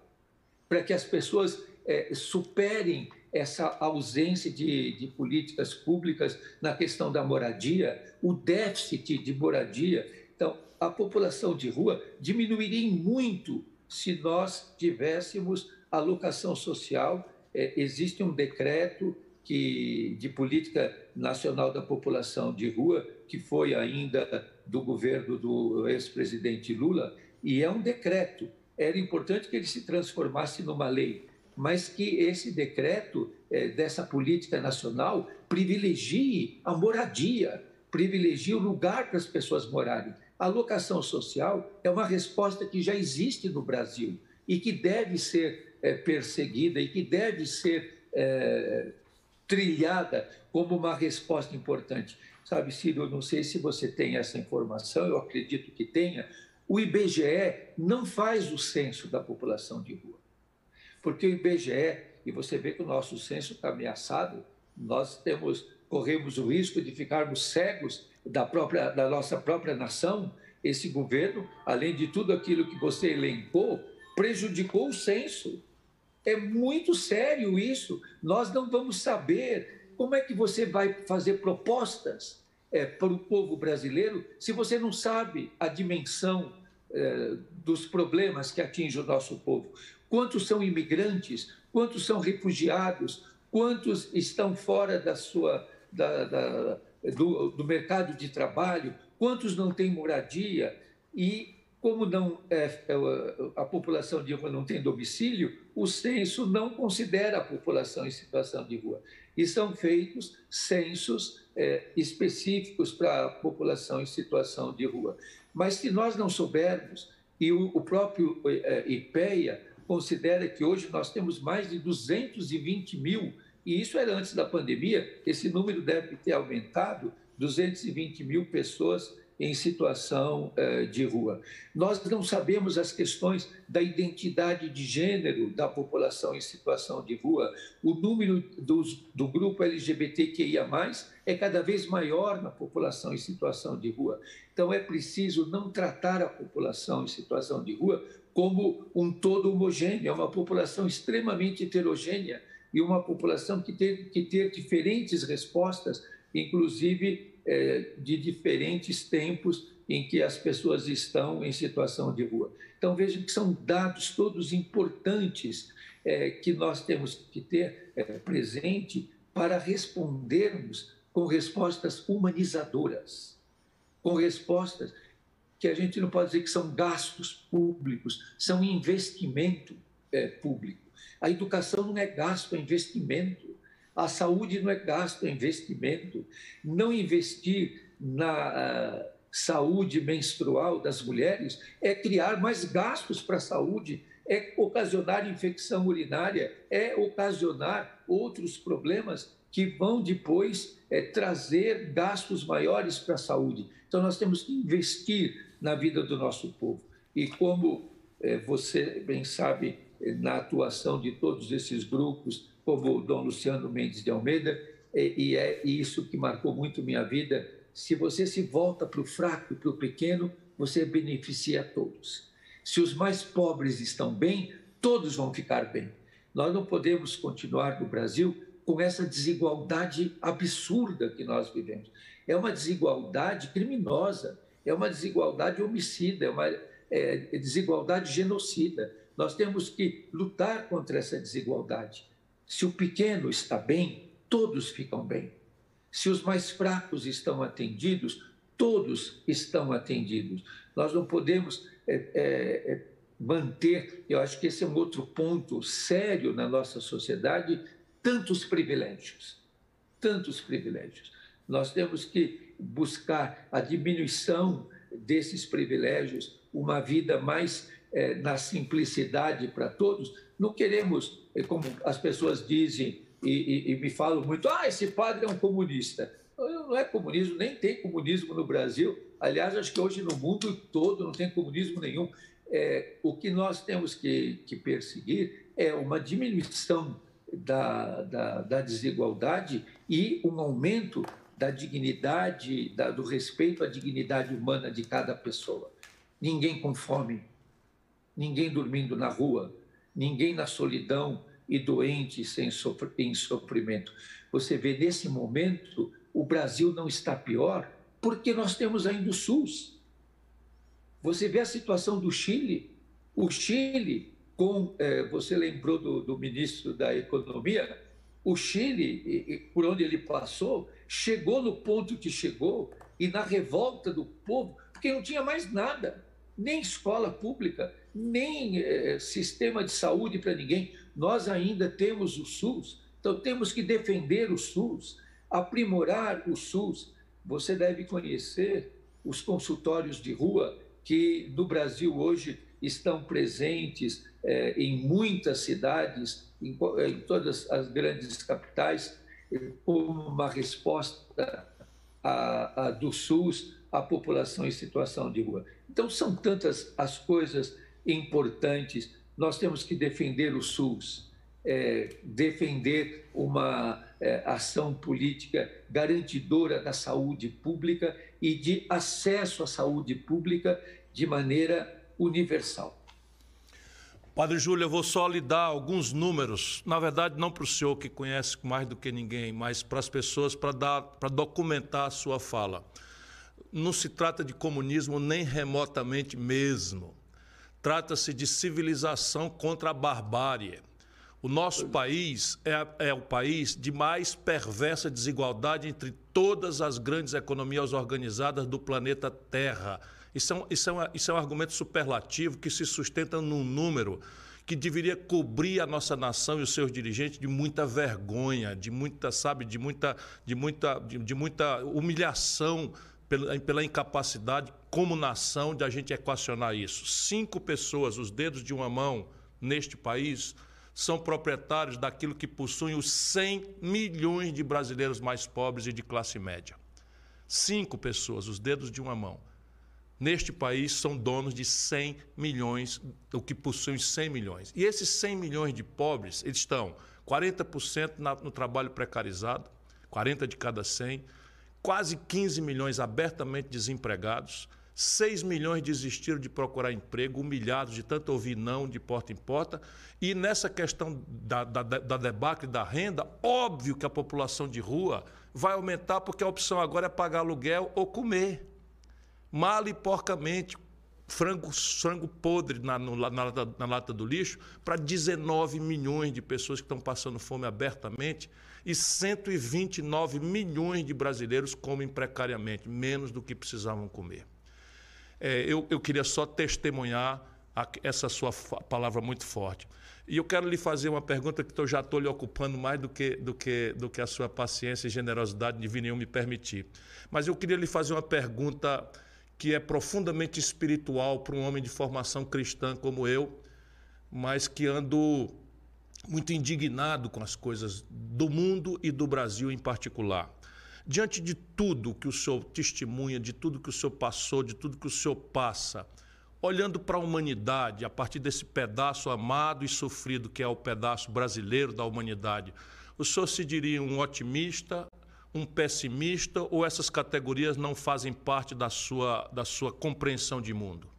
para que as pessoas é, superem essa ausência de, de, políticas públicas na questão da moradia, o déficit de moradia. Então, a população de rua diminuiria muito se nós tivéssemos alocação social. É, existe um decreto que, de política nacional da população de rua, que foi ainda do governo do ex-presidente Lula, e é um decreto. Era importante que ele se transformasse numa lei, mas que esse decreto é, dessa política nacional privilegie a moradia, privilegie o lugar para as pessoas morarem. A locação social é uma resposta que já existe no Brasil e que deve ser é, perseguida e que deve ser é, trilhada como uma resposta importante. Sabe, Ciro, eu não sei se você tem essa informação, eu acredito que tenha. O IBGE não faz o censo da população de rua. Porque o IBGE, e você vê que o nosso censo está ameaçado, nós temos, corremos o risco de ficarmos cegos da, própria, da nossa própria nação. Esse governo, além de tudo aquilo que você elencou, prejudicou o censo. É muito sério isso. Nós não vamos saber como é que você vai fazer propostas é, para o povo brasileiro se você não sabe a dimensão é, dos problemas que atingem o nosso povo. Quantos são imigrantes? Quantos são refugiados? Quantos estão fora da sua, da, da, do, do mercado de trabalho? Quantos não têm moradia? E Como não é, é, a população de rua não tem domicílio, o censo não considera a população em situação de rua. E são feitos censos é, específicos para a população em situação de rua. Mas se nós não soubermos, e o, o próprio é, IPEA considera que hoje nós temos mais de 220 mil, e isso era antes da pandemia, esse número deve ter aumentado, 220 mil pessoas em situação uh, de rua. Nós não sabemos as questões da identidade de gênero da população em situação de rua. O número dos, do grupo LGBTQIA, é cada vez maior na população em situação de rua. Então, é preciso não tratar a população em situação de rua como um todo homogêneo, é uma população extremamente heterogênea e uma população que tem que ter diferentes respostas, inclusive é, de diferentes tempos em que as pessoas estão em situação de rua. Então, vejam que são dados todos importantes é, que nós temos que ter é, presente para respondermos com respostas humanizadoras, com respostas que a gente não pode dizer que são gastos públicos, são investimento é, público. A educação não é gasto, é investimento. A saúde não é gasto, é investimento. Não investir na uh, saúde menstrual das mulheres é criar mais gastos para a saúde, é ocasionar infecção urinária, é ocasionar outros problemas que vão depois é, trazer gastos maiores para a saúde. Então, nós temos que investir na vida do nosso povo. E como é, você bem sabe, na atuação de todos esses grupos, como o Dom Luciano Mendes de Almeida, e é isso que marcou muito minha vida. Se você se volta para o fraco e para o pequeno, você beneficia a todos. Se os mais pobres estão bem, todos vão ficar bem. Nós não podemos continuar no Brasil com essa desigualdade absurda que nós vivemos. É uma desigualdade criminosa, é uma desigualdade homicida, é uma é, desigualdade genocida. Nós temos que lutar contra essa desigualdade. Se o pequeno está bem, todos ficam bem. Se os mais fracos estão atendidos, todos estão atendidos. Nós não podemos é, é, é, manter, eu acho que esse é um outro ponto sério na nossa sociedade, tantos privilégios. Tantos privilégios. Nós temos que buscar a diminuição desses privilégios, uma vida mais é, na simplicidade para todos. Não queremos é como as pessoas dizem e, e, e, me falam muito, ah, esse padre é um comunista. Não é comunismo, nem tem comunismo no Brasil. Aliás, acho que hoje no mundo todo não tem comunismo nenhum. É, o que nós temos que, que perseguir é uma diminuição da, da, da, desigualdade e um aumento da dignidade, da, do respeito à dignidade humana de cada pessoa. Ninguém com fome, ninguém dormindo na rua, ninguém na solidão e doente sem sofr em sofrimento. Você vê nesse momento o Brasil não está pior porque nós temos ainda o SUS. Você vê a situação do Chile. O Chile, com é, você lembrou do, do ministro da Economia, o Chile, por onde ele passou, chegou no ponto que chegou e na revolta do povo, porque não tinha mais nada, nem escola pública, nem é, sistema de saúde para ninguém. Nós ainda temos o SUS, então temos que defender o SUS, aprimorar o SUS. Você deve conhecer os consultórios de rua que no Brasil hoje estão presentes é, em muitas cidades, em, em, todas as grandes capitais, como uma resposta a, a, do SUS à população em situação de rua. Então, são tantas as coisas importantes. Nós temos que defender o SUS, é, defender uma é, ação política garantidora da saúde pública e de acesso à saúde pública de maneira universal. Padre Júlio, eu vou só lhe dar alguns números, na verdade, não para o senhor que conhece mais do que ninguém, mas para as pessoas, para, dar, para documentar a sua fala. Não se trata de comunismo nem remotamente mesmo. Trata-se de civilização contra a barbárie. O nosso país é, é, o país de mais perversa desigualdade entre todas as grandes economias organizadas do planeta Terra. Isso é, um, isso, é isso é um argumento superlativo que se sustenta num número que deveria cobrir a nossa nação e os seus dirigentes de muita vergonha, de muita, sabe, de muita, de muita, de, de muita humilhação pela, pela, incapacidade como nação de a gente equacionar isso. Cinco pessoas, os dedos de uma mão neste país, são proprietários daquilo que possuem os 100 milhões de brasileiros mais pobres e de classe média. Cinco pessoas, os dedos de uma mão neste país são donos de 100 milhões, o que possuem 100 milhões. E esses 100 milhões de pobres, eles estão 40% na, no trabalho precarizado, 40 de cada 100, quase 15 milhões abertamente desempregados, 6 milhões desistiram de procurar emprego, humilhados de tanto ouvir não de porta em porta. E nessa questão da, da, da debacle da renda, óbvio que a população de rua vai aumentar porque a opção agora é pagar aluguel ou comer mal e porcamente, frango, frango podre na, no, na, lata, na lata do lixo, para 19 milhões de pessoas que estão passando fome abertamente e 129 milhões de brasileiros comem precariamente, menos do que precisavam comer. É, eu, eu queria só testemunhar essa sua palavra muito forte. E eu quero lhe fazer uma pergunta que eu já estou lhe ocupando mais do que, do, que, do que a sua paciência e generosidade de nenhum me permitir. Mas eu queria lhe fazer uma pergunta que é profundamente espiritual para um homem de formação cristã como eu, mas que ando muito indignado com as coisas do mundo e do Brasil em particular. Diante de tudo que o senhor testemunha, de tudo que o senhor passou, de tudo que o senhor passa, olhando para a humanidade, a partir desse pedaço amado e sofrido que é o pedaço brasileiro da humanidade, o senhor se diria um otimista, um pessimista ou essas categorias não fazem parte da sua, da sua compreensão de mundo?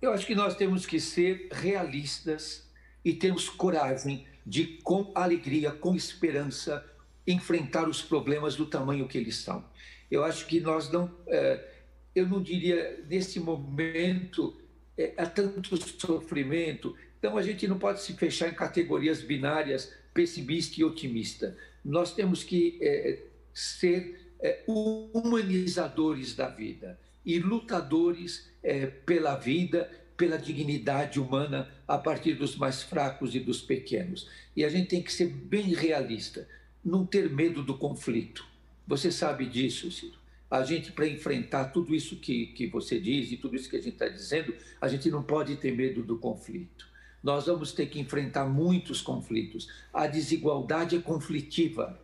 Eu acho que nós temos que ser realistas e temos coragem de, com alegria, com esperança, enfrentar os problemas do tamanho que eles são. Eu acho que nós não, é, eu não diria nesse momento é, há tanto sofrimento, então, a gente não pode se fechar em categorias binárias, pessimista e otimista. Nós temos que é, ser é, humanizadores da vida e lutadores é, pela vida, pela dignidade humana a partir dos mais fracos e dos pequenos. E a gente tem que ser bem realista, não ter medo do conflito. Você sabe disso, Ciro. A gente, para enfrentar tudo isso que, que você diz e tudo isso que a gente está dizendo, a gente não pode ter medo do conflito nós vamos ter que enfrentar muitos conflitos. A desigualdade é conflitiva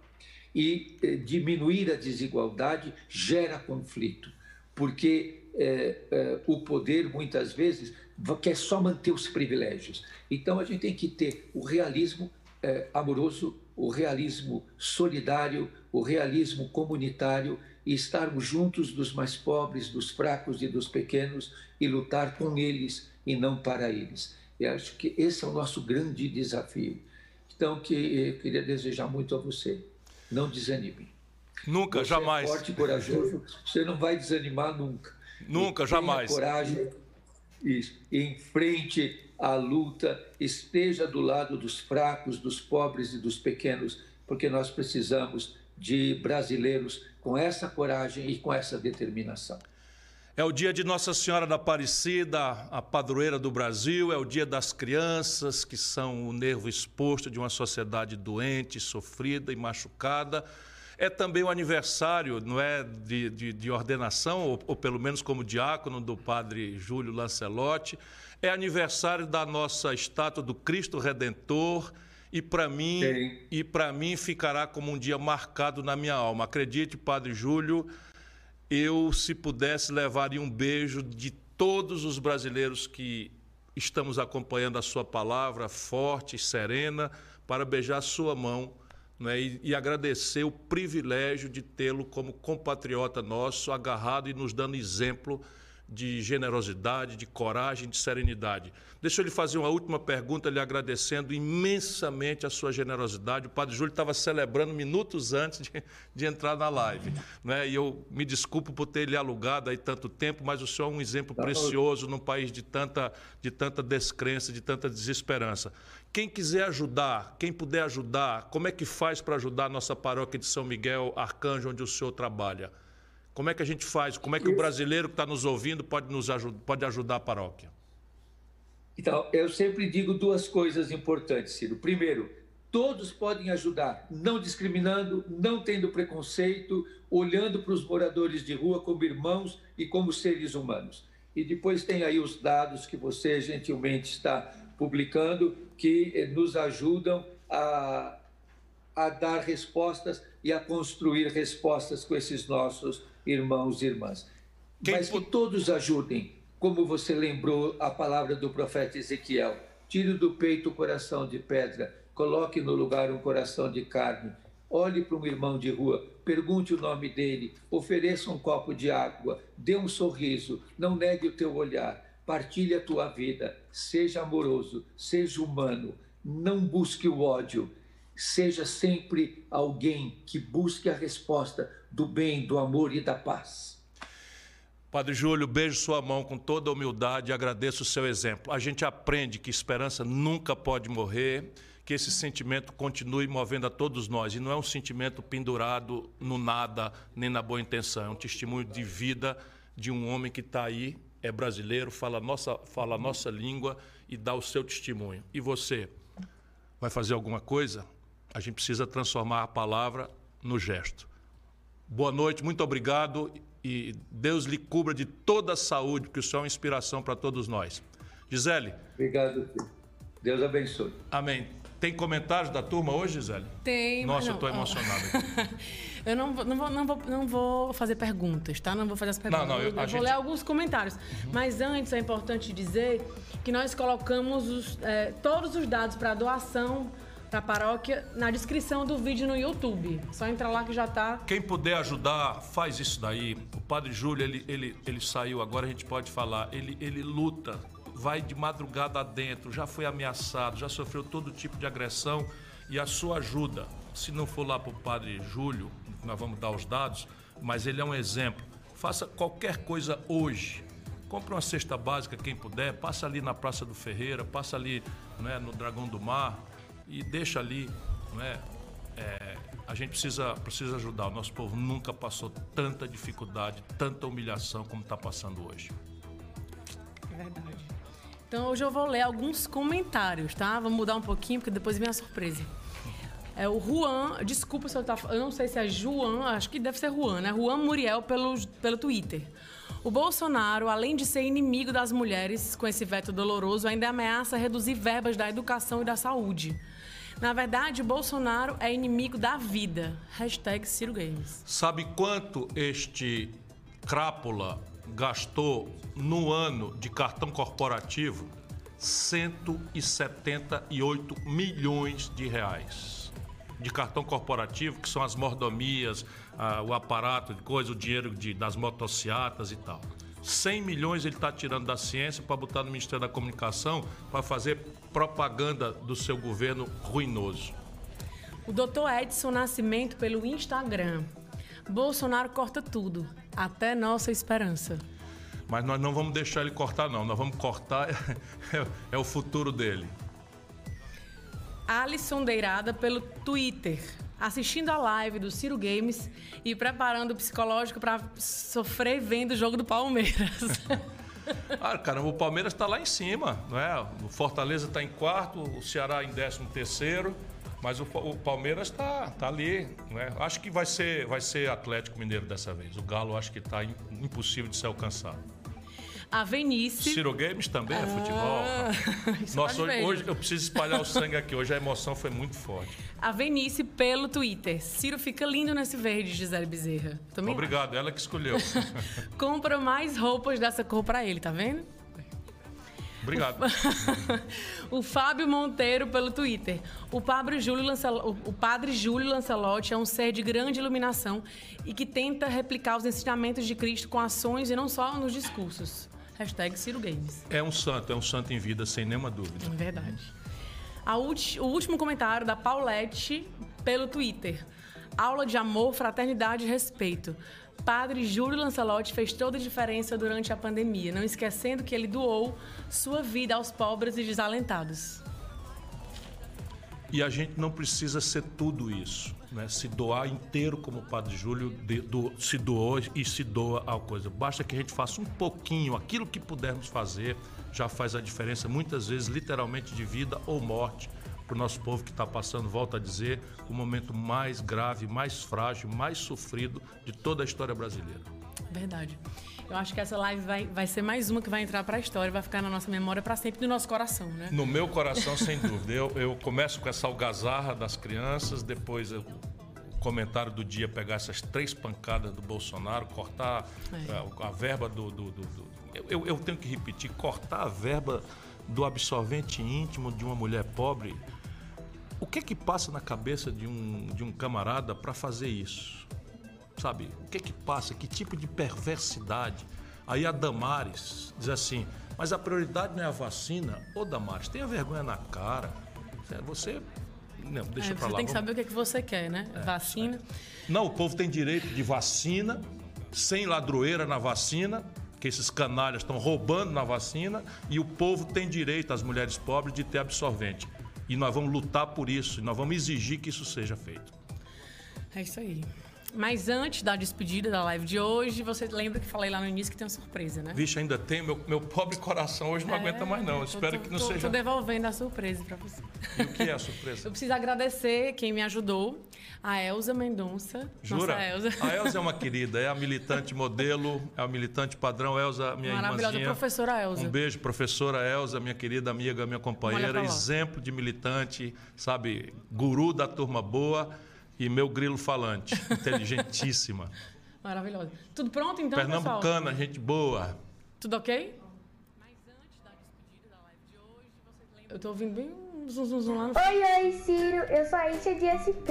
e eh, diminuir a desigualdade gera conflito, porque eh, eh, o poder muitas vezes quer só manter os privilégios. Então a gente tem que ter o realismo amoroso, o realismo solidário, o realismo comunitário e estarmos juntos dos mais pobres, dos fracos e dos pequenos e lutar com eles e não para eles. E acho que esse é o nosso grande desafio. Então, que eu queria desejar muito a você. Não desanime. Nunca, você jamais. É forte e corajoso, você não vai desanimar nunca. Nunca, e jamais. coragem. Isso. Enfrente a luta, esteja do lado dos fracos, dos pobres e dos pequenos, porque nós precisamos de brasileiros com essa coragem e com essa determinação. É o dia de Nossa Senhora da Aparecida, a padroeira do Brasil, é o dia das crianças, que são o nervo exposto de uma sociedade doente, sofrida e machucada. É também o aniversário, não é, de, de, de ordenação, ou, ou, pelo menos como diácono, do padre Júlio Lancelotti. É aniversário da nossa estátua do Cristo Redentor. E para mim, e para mim ficará como um dia marcado na minha alma. Acredite, Padre Júlio, eu, se pudesse, levaria um beijo de todos os brasileiros que estamos acompanhando a sua palavra forte, serena, para beijar sua mão né, e, e agradecer o privilégio de tê-lo como compatriota nosso, agarrado e nos dando exemplo de generosidade, de coragem, de serenidade. Deixa eu lhe fazer uma última pergunta, lhe agradecendo imensamente a sua generosidade. O Padre Júlio estava celebrando minutos antes de, de entrar na live. Né? E eu me desculpo por ter lhe alugado aí tanto tempo, mas o senhor é um exemplo precioso num país de tanta, de tanta descrença, de tanta desesperança. Quem quiser ajudar, quem puder ajudar, como é que faz para ajudar a nossa paróquia de São Miguel Arcanjo, onde o senhor trabalha? Como é que a gente faz? Como é que o brasileiro que está nos ouvindo pode, nos ajud pode ajudar a paróquia? Então, eu sempre digo duas coisas importantes, Ciro. Primeiro, todos podem ajudar, não discriminando, não tendo preconceito, olhando para os moradores de rua como irmãos e como seres humanos. E depois tem aí os dados que você gentilmente está publicando, que eh, nos ajudam a, a dar respostas e a construir respostas com esses nossos irmãos e irmãs. Quem Mas que todos ajudem, como você lembrou a palavra do profeta Ezequiel: tire do peito o coração de pedra, coloque no lugar um coração de carne. Olhe para um irmão de rua, pergunte o nome dele, ofereça um copo de água, dê um sorriso, não negue o teu olhar, partilhe a tua vida, seja amoroso, seja humano, não busque o ódio, seja sempre alguém que busque a resposta do bem, do amor e da paz. Padre Júlio, beijo sua mão com toda a humildade e agradeço o seu exemplo. A gente aprende que esperança nunca pode morrer, que esse sentimento continue movendo a todos nós. E não é um sentimento pendurado no nada, nem na boa intenção. É um testemunho de vida de um homem que está aí, é brasileiro, fala a, nossa, fala a nossa língua e dá o seu testemunho. E você vai fazer alguma coisa? A gente precisa transformar a palavra no gesto. Boa noite, muito obrigado e Deus lhe cubra de toda a saúde, porque o Senhor é uma inspiração para todos nós. Gisele. Obrigado, Deus abençoe. Amém. Tem comentários da turma hoje, Gisele? Tem. Nossa, eu estou emocionado. eu não, não, vou, não, vou, não vou fazer perguntas, tá? Não vou fazer as perguntas. Não, não, eu, eu vou gente... ler alguns comentários. Uhum. Mas antes é importante dizer que nós colocamos os, é, todos os dados para doação para paróquia na descrição do vídeo no YouTube. Só entrar lá que já tá. Quem puder ajudar, faz isso daí. O Padre Júlio, ele, ele, ele saiu, agora a gente pode falar, ele, ele luta, vai de madrugada adentro, já foi ameaçado, já sofreu todo tipo de agressão e a sua ajuda, se não for lá para o Padre Júlio, nós vamos dar os dados, mas ele é um exemplo. Faça qualquer coisa hoje. Compre uma cesta básica, quem puder, passa ali na Praça do Ferreira, passa ali né, no Dragão do Mar, e deixa ali, não é? é? a gente precisa, precisa ajudar. O nosso povo nunca passou tanta dificuldade, tanta humilhação como está passando hoje. É verdade. Então hoje eu vou ler alguns comentários, tá? Vamos mudar um pouquinho, porque depois vem a surpresa. É o Juan, desculpa se eu tá, eu não sei se é Juan, acho que deve ser Juan, né? Juan Muriel pelo, pelo Twitter. O Bolsonaro, além de ser inimigo das mulheres com esse veto doloroso, ainda ameaça reduzir verbas da educação e da saúde. Na verdade, Bolsonaro é inimigo da vida. Hashtag Ciro Games. Sabe quanto este crápula gastou no ano de cartão corporativo? 178 milhões de reais. De cartão corporativo, que são as mordomias, ah, o aparato de coisa, o dinheiro de, das motocicletas e tal. 100 milhões ele está tirando da ciência para botar no Ministério da Comunicação para fazer propaganda do seu governo ruinoso. O doutor Edson Nascimento pelo Instagram. Bolsonaro corta tudo, até nossa esperança. Mas nós não vamos deixar ele cortar, não. Nós vamos cortar é, é o futuro dele. Alisson Deirada pelo Twitter assistindo a live do Ciro Games e preparando o psicológico para sofrer vendo o jogo do Palmeiras. Ah, caramba, o Palmeiras está lá em cima, não é? O Fortaleza está em quarto, o Ceará em décimo terceiro, mas o, o Palmeiras está tá ali, não é? Acho que vai ser, vai ser Atlético Mineiro dessa vez. O Galo acho que está impossível de ser alcançado. A Venice. Ciro Games também é ah, futebol. Nossa, hoje, hoje, eu preciso espalhar o sangue aqui. Hoje a emoção foi muito forte. A Venice pelo Twitter. Ciro fica lindo nesse verde, Gisele Bezerra. Também Obrigado, acho. ela que escolheu. Compra mais roupas dessa cor para ele, tá vendo? Obrigado. o Fábio Monteiro pelo Twitter. O padre, Júlio Lancel... o padre Júlio Lancelotti é um ser de grande iluminação e que tenta replicar os ensinamentos de Cristo com ações e não só nos discursos. Hashtag Ciro Games. É um santo, é um santo em vida, sem nenhuma dúvida. É verdade. Ulti... O último comentário da Paulette pelo Twitter. Aula de amor, fraternidade e respeito. Padre Júlio Lancelotti fez toda a diferença durante a pandemia, não esquecendo que ele doou sua vida aos pobres e desalentados. E a gente não precisa ser tudo isso, né? Se doar inteiro como o Padre Júlio de, do, se doou e se doa a coisa. Basta que a gente faça um pouquinho, aquilo que pudermos fazer já faz a diferença, muitas vezes literalmente de vida ou morte para o nosso povo que está passando, volto a dizer, o momento mais grave, mais frágil, mais sofrido de toda a história brasileira. Verdade. Eu acho que essa live vai, vai ser mais uma que vai entrar para a história, vai ficar na nossa memória para sempre, no nosso coração, né? No meu coração, sem dúvida. Eu, eu começo com essa algazarra das crianças, depois eu, o comentário do dia pegar essas três pancadas do Bolsonaro, cortar é. a, eh, a, verba do. do, do, do eu, eu tenho que repetir, cortar a verba do absorvente íntimo de uma mulher pobre o que é que passa na cabeça de um, de um camarada para fazer isso? Sabe? O que é que passa? Que tipo de perversidade? Aí a Damares diz assim: mas a prioridade não é a vacina? Ô Damares, tenha vergonha na cara. Você. Não, deixa é, pra lá. Você tem que saber o que, é que você quer, né? É, vacina. É. Não, o povo tem direito de vacina, sem ladroeira na vacina, que esses canalhas estão roubando na vacina, e o povo tem direito, as mulheres pobres, de ter absorvente. E nós vamos lutar por isso, e nós vamos exigir que isso seja feito. É isso aí. Mas antes da despedida da live de hoje, você lembra que falei lá no início que tem uma surpresa, né? Vixe, ainda tem. Meu, meu pobre coração hoje não é, aguenta mais, não. Tô, Espero tô, que não tô, seja. Tô devolvendo a surpresa para você. E o que é a surpresa? Eu preciso agradecer quem me ajudou, a Elza Mendonça. Jura? Nossa Elza. A Elza é uma querida, é a militante modelo, é a militante padrão. Elza, minha Maravilhosa, irmãzinha. professora Elza. Um beijo, professora Elza, minha querida amiga, minha companheira, exemplo de militante, sabe, guru da turma boa e meu grilo falante, inteligentíssima. Maravilhosa. Tudo pronto então, Pernambucana, pessoal? gente boa. Tudo ok? Mas antes da despedida da live de hoje, vocês lembram... Eu tô ouvindo bem um zum, zum, zum lá no... Oi, oi, Ciro. Eu sou a Isha de SP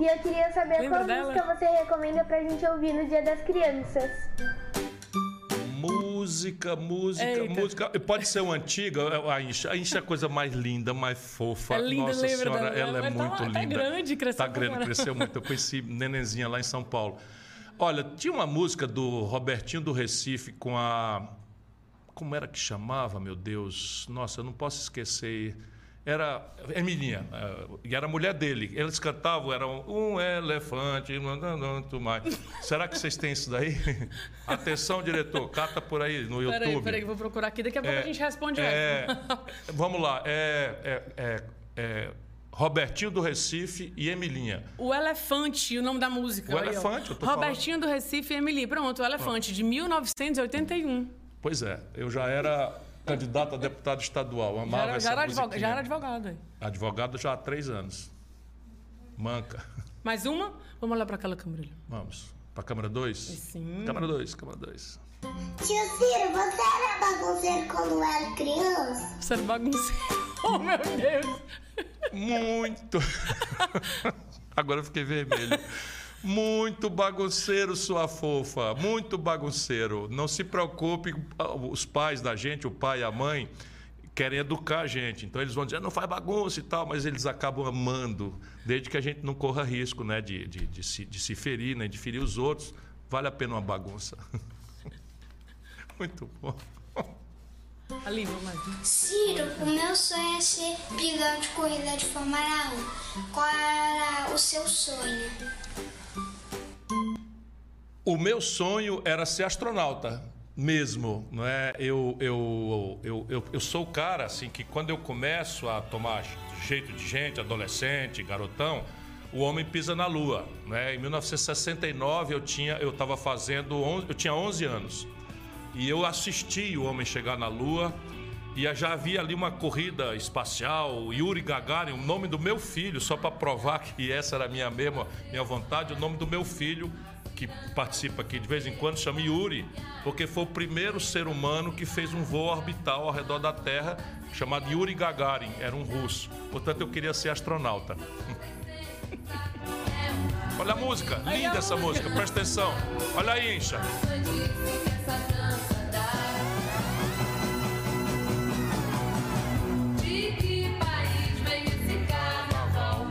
e eu queria saber Lembra qual dela? música você recomenda pra gente ouvir no Dia das Crianças. Música, música, Eita. música. Pode ser uma antiga, a Incha. A Incha é a coisa mais linda, mais fofa. É linda, Nossa lembra Senhora, ela é tá- muito tá linda. grande, cresceu Tá grande, cresceu muito. Eu conheci nenenzinha lá em São Paulo. Olha, tinha uma música do Robertinho do Recife com a. Como era que chamava, meu Deus? Nossa, eu não posso esquecer. Era Emilinha, eh, e era a mulher dele. Eles cantavam, era um, um elefante, tudo mais. Será que vocês têm isso daí? Atenção, diretor, cata por aí no YouTube. Peraí, peraí, vou procurar aqui. Daqui a pouco É, a gente responde é, essa. Vamos lá, é, é- é- é Robertinho do Recife e Emilinha. O Elefante, o nome da música. O aí, ó. Elefante, eu tô Robertinho do Recife e Emily. Pronto, o Elefante, de 1981. Pois é, eu já era candidato a deputado estadual, Já amava era, essa já, era musiquinha. advogado, já era advogado. Advogado já há três anos. Manca. Mais uma? Vamos olhar para aquela câmera ali. Vamos. Pra câmera 2? Sim. Câmera 2, câmera 2. Tio Ciro, você era bagunceiro quando era criança? Você era bagunceiro. Oh, meu Deus. Muito. Agora eu fiquei vermelho. Muito bagunceiro, sua fofa. Muito bagunceiro. Não se preocupe, os pais da gente, o pai e a mãe, querem educar a gente. Então eles vão dizer, não faz bagunça e tal, mas eles acabam amando, desde que a gente não corra risco né, de, de, de, se, de se ferir, né, de ferir os outros. Vale a pena uma bagunça. Muito bom. Ali, vamos lá. Ciro, o meu sonho é ser piloto de corrida de Fórmula 1. Qual era o seu sonho? O meu sonho era ser astronauta mesmo, não é? Eu, eu, eu, eu, eu sou o cara assim que quando eu começo a tomar jeito de gente, adolescente, garotão, o homem pisa na lua, né? Em 1969 eu tinha eu estava fazendo 11, eu tinha 11 anos. E eu assisti o homem chegar na lua e já havia ali uma corrida espacial, Yuri Gagarin, o nome do meu filho, só para provar que essa era a minha mesma minha vontade, o nome do meu filho que participa aqui de vez em quando, chama Yuri, porque foi o primeiro ser humano que fez um voo orbital ao redor da Terra, chamado Yuri Gagarin, era um russo. Portanto, eu queria ser astronauta. Olha a música, linda essa música, presta atenção. Olha aí, Incha. De que país vem esse carnaval?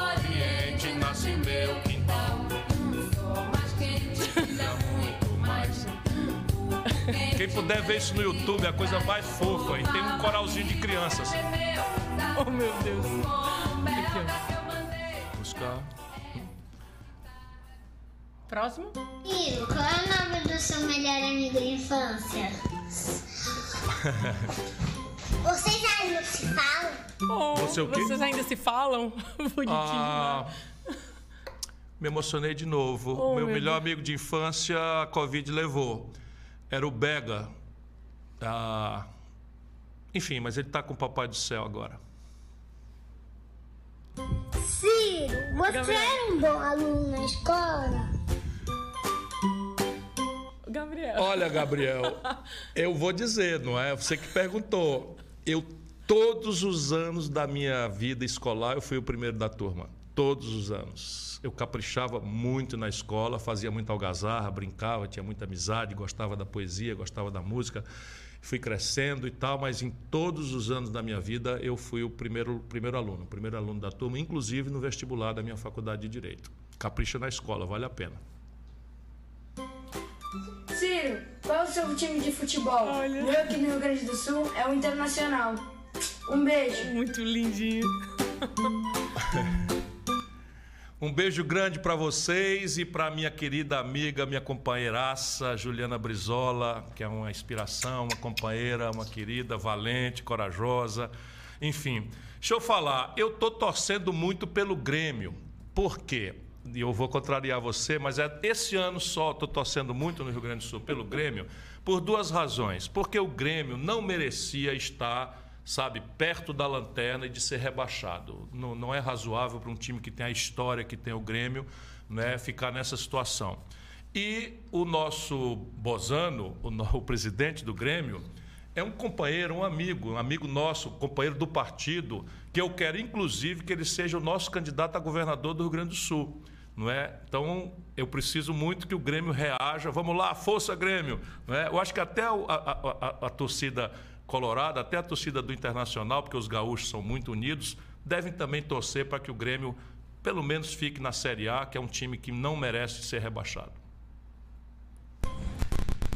Quem puder ver isso no YouTube, é a coisa mais fofa. E tem um coralzinho de crianças. Oh, meu Deus. Buscar. Próximo. Ciro, qual é o nome do seu melhor amigo de infância? Vocês ainda se falam? Oh, Você o quê? Vocês ainda se falam? Bonitinho. Ah, me emocionei de novo. Oh, meu meu melhor Deus. amigo de infância, a Covid levou. Era o Bega. Ah, enfim, mas ele tá com o Papai do Céu agora. Ciro, você Gabriel. era um bom aluno na escola? Gabriel. Olha, Gabriel, eu vou dizer, não é? Você que perguntou. Eu, todos os anos da minha vida escolar, eu fui o primeiro da turma. Todos os anos. Eu caprichava muito na escola, fazia muita algazarra, brincava, tinha muita amizade, gostava da poesia, gostava da música. Fui crescendo e tal, mas em todos os anos da minha vida eu fui o primeiro, primeiro aluno, o primeiro aluno da turma, inclusive no vestibular da minha faculdade de Direito. Capricha na escola, vale a pena. Ciro, qual é o seu time de futebol? Olha. Meu aqui no Rio Grande do Sul é o Internacional. Um beijo. Muito lindinho. Um beijo grande para vocês e para minha querida amiga, minha companheiraça Juliana Brizola, que é uma inspiração, uma companheira, uma querida, valente, corajosa. Enfim, deixa eu falar, eu tô torcendo muito pelo Grêmio. Por quê? E eu vou contrariar você, mas é esse ano só estou torcendo muito no Rio Grande do Sul pelo Grêmio por duas razões. Porque o Grêmio não merecia estar sabe, perto da lanterna e de ser rebaixado. Não, não é razoável para um time que tem a história que tem o Grêmio né, ficar nessa situação. E o nosso Bozano, o, o presidente do Grêmio, é um companheiro, um amigo, um amigo nosso, companheiro do partido, que eu quero, inclusive, que ele seja o nosso candidato a governador do Rio Grande do Sul. Não é? Então, eu preciso muito que o Grêmio reaja. Vamos lá, força Grêmio! Não é? Eu acho que até a, a- a- a torcida colorada, até a torcida do Internacional, porque os gaúchos são muito unidos, devem também torcer para que o Grêmio, pelo menos, fique na Série A, que é um time que não merece ser rebaixado.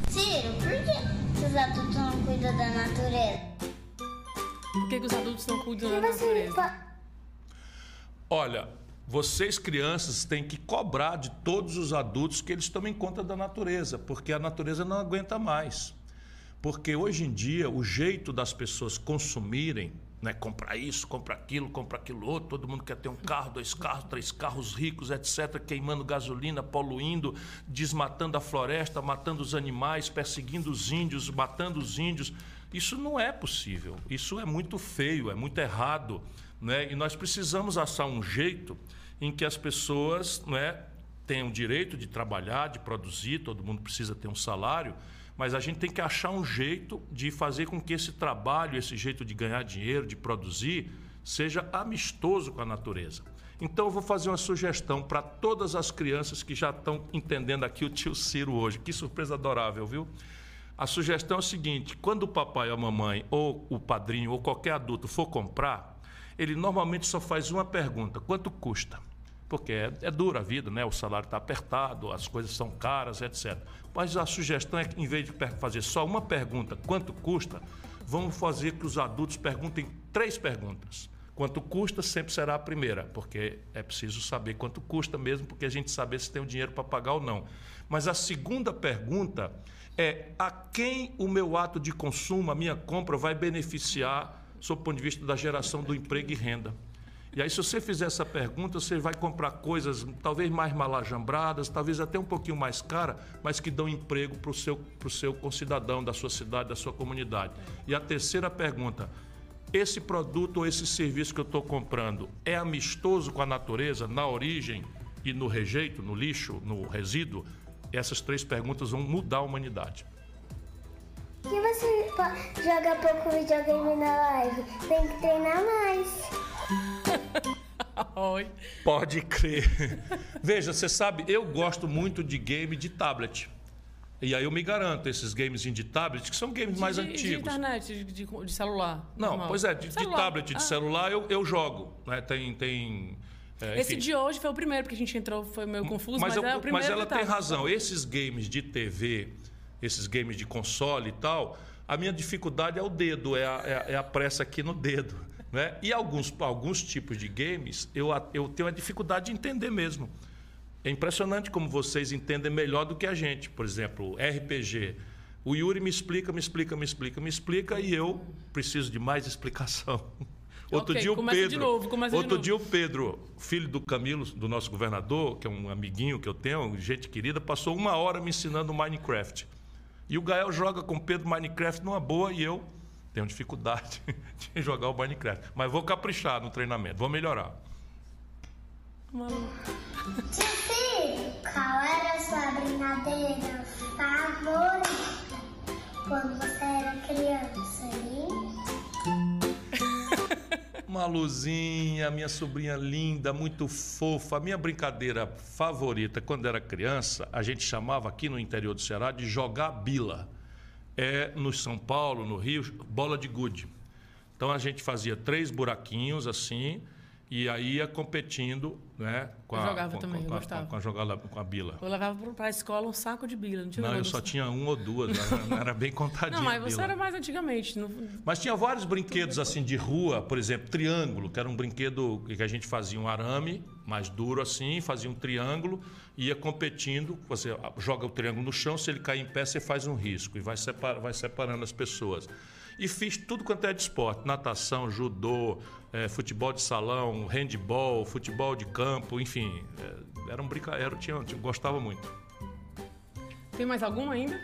Ciro, por que os adultos não cuidam da natureza? Por que, que os adultos não cuidam da natureza? Olha, vocês crianças têm que cobrar de todos os adultos que eles tomem conta da natureza, porque a natureza não aguenta mais. Porque hoje em dia o jeito das pessoas consumirem, né, comprar isso, comprar aquilo, comprar aquilo outro, todo mundo quer ter um carro, dois carros, três carros ricos, etc, queimando gasolina, poluindo, desmatando a floresta, matando os animais, perseguindo os índios, matando os índios. Isso não é possível. Isso é muito feio, é muito errado, né? E nós precisamos achar um jeito em que as pessoas, né, tenham o direito de trabalhar, de produzir, todo mundo precisa ter um salário, mas a gente tem que achar um jeito de fazer com que esse trabalho, esse jeito de ganhar dinheiro, de produzir, seja amistoso com a natureza. Então eu vou fazer uma sugestão para todas as crianças que já estão entendendo aqui o tio Ciro hoje. Que surpresa adorável, viu? A sugestão é o seguinte: quando o papai ou a mamãe, ou o padrinho, ou qualquer adulto for comprar, ele normalmente só faz uma pergunta: quanto custa? Porque é, é dura a vida, né? O salário está apertado, as coisas são caras, etc. Mas a sugestão é que, em vez de fazer só uma pergunta, quanto custa, vamos fazer que os adultos perguntem três perguntas. Quanto custa sempre será a primeira, porque é preciso saber quanto custa mesmo, porque a gente saber se tem o dinheiro para pagar ou não. Mas a segunda pergunta é a quem o meu ato de consumo, a minha compra, vai beneficiar sob o ponto de vista da geração do emprego e renda. E aí, se você fizer essa pergunta, você vai comprar coisas talvez mais malajambradas, talvez até um pouquinho mais cara, mas que dão emprego para o seu, seu concidadão da sua cidade, da sua comunidade. E a terceira pergunta: esse produto ou esse serviço que eu estou comprando é amistoso com a natureza, na origem? e no rejeito, no lixo, no resíduo, essas três perguntas vão mudar a humanidade. Por você joga pouco videogame na live? Tem que treinar mais. Oi. Pode crer. Veja, você sabe, eu gosto muito de game de tablet. E aí eu me garanto, esses games de tablet, que são games mais de, De antigos. internet, de, de- de celular. Não, normal. pois é, de, de tablet, de Ah. celular eu, eu jogo. Né? Tem. tem é, Esse de hoje foi o primeiro, porque a gente entrou, foi meio confuso, mas, eu- é o primeiro mas ela tem razão. Esses games de TV, esses games de console e tal, a minha dificuldade é o dedo, é a, é a- é a pressa aqui no dedo. Né? E alguns, alguns tipos de games eu, eu tenho a dificuldade de entender mesmo. É impressionante como vocês entendem melhor do que a gente. Por exemplo, RPG. O Yuri me explica, me explica, me explica, me explica e eu preciso de mais explicação. Outro Ok, dia o Pedro, novo, outro dia o Pedro, filho do Camilo, do nosso governador, que é um amiguinho que eu tenho, gente querida, passou uma hora me ensinando Minecraft. E o Gael joga com o Pedro Minecraft numa boa e eu tenho dificuldade de jogar o Minecraft. Mas vou caprichar no treinamento, vou melhorar. Tio Filho, qual era a sua brincadeira favorita quando você era criança, hein? Maluzinha, minha sobrinha linda, muito fofa. A minha brincadeira favorita quando era criança, a gente chamava aqui no interior do Ceará de jogar bila. É no São Paulo, no Rio, bola de gude. Então a gente fazia três buraquinhos assim e aí ia competindo, né? Com Eu a, jogava com, também, com, eu a- gostava. com a jogada com a bila. Eu levava pro- pra escola um saco de bila, não tinha Não, eu só tinha um ou duas, era bem contadinho. Não, mas você era mais antigamente. não- Mas tinha vários brinquedos assim de rua, por exemplo, triângulo, que era um brinquedo que a gente fazia um arame mais duro assim, fazia um triângulo, ia competindo, você joga o triângulo no chão, se ele cair em pé, você faz um risco e vai, separa, vai separando as pessoas. E fiz tudo quanto é de esporte, natação, judô, eh, futebol de salão, handball, futebol de campo, enfim, eh, era um brincadeira, tinha, tinha, gostava muito. Tem mais alguma ainda?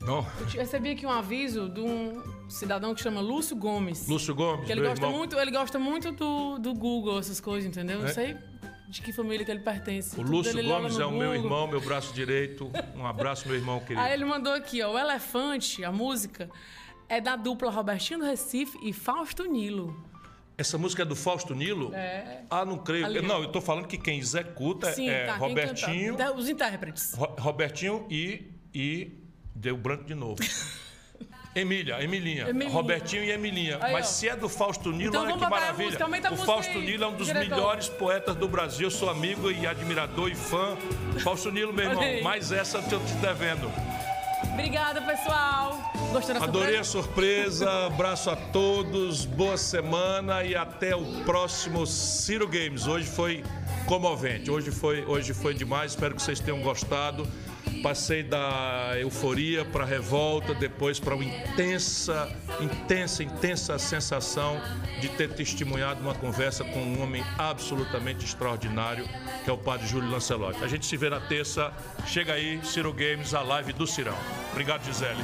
Não? Eu recebi aqui um aviso de um cidadão que chama Lúcio Gomes. Lúcio Gomes, Que ele gosta irmão. muito, ele gosta muito do, do Google, essas coisas, entendeu? Não É? sei de que família que ele pertence. O Tudo Lúcio Gomes é o meu irmão, meu braço direito. Um abraço, meu irmão querido. Aí ele mandou aqui, ó, o Elefante, a música, é da dupla Robertinho do Recife e Fausto Nilo. Essa música é do Fausto Nilo? É. Ah, não creio. Ali, não, eu tô falando que quem executa Sim, é tá, quem Robertinho, canta? Os intérpretes. Ro- Robertinho e, e deu branco de novo. Emília, Emilinha. Emilinha. Robertinho e Emilinha. Aí, Mas ó. se é do Fausto Nilo, Então olha que maravilha. música, o Fausto aí, Nilo é um dos diretor. melhores poetas do Brasil. Eu sou amigo e admirador e fã. Fausto Nilo, meu irmão. Mais essa eu te devendo. Obrigada, pessoal. Gostou da Adorei a surpresa? surpresa, abraço a todos, boa semana e até o próximo Ciro Games. Hoje foi comovente, hoje foi, hoje foi demais, espero que vocês tenham gostado. Passei da euforia para a revolta, depois para uma intensa, intensa, intensa sensação de ter testemunhado uma conversa com um homem absolutamente extraordinário, que é o padre Júlio Lancelotti. A gente se vê na terça. Chega aí, Ciro Games, a live do Cirão. Obrigado, Gisele.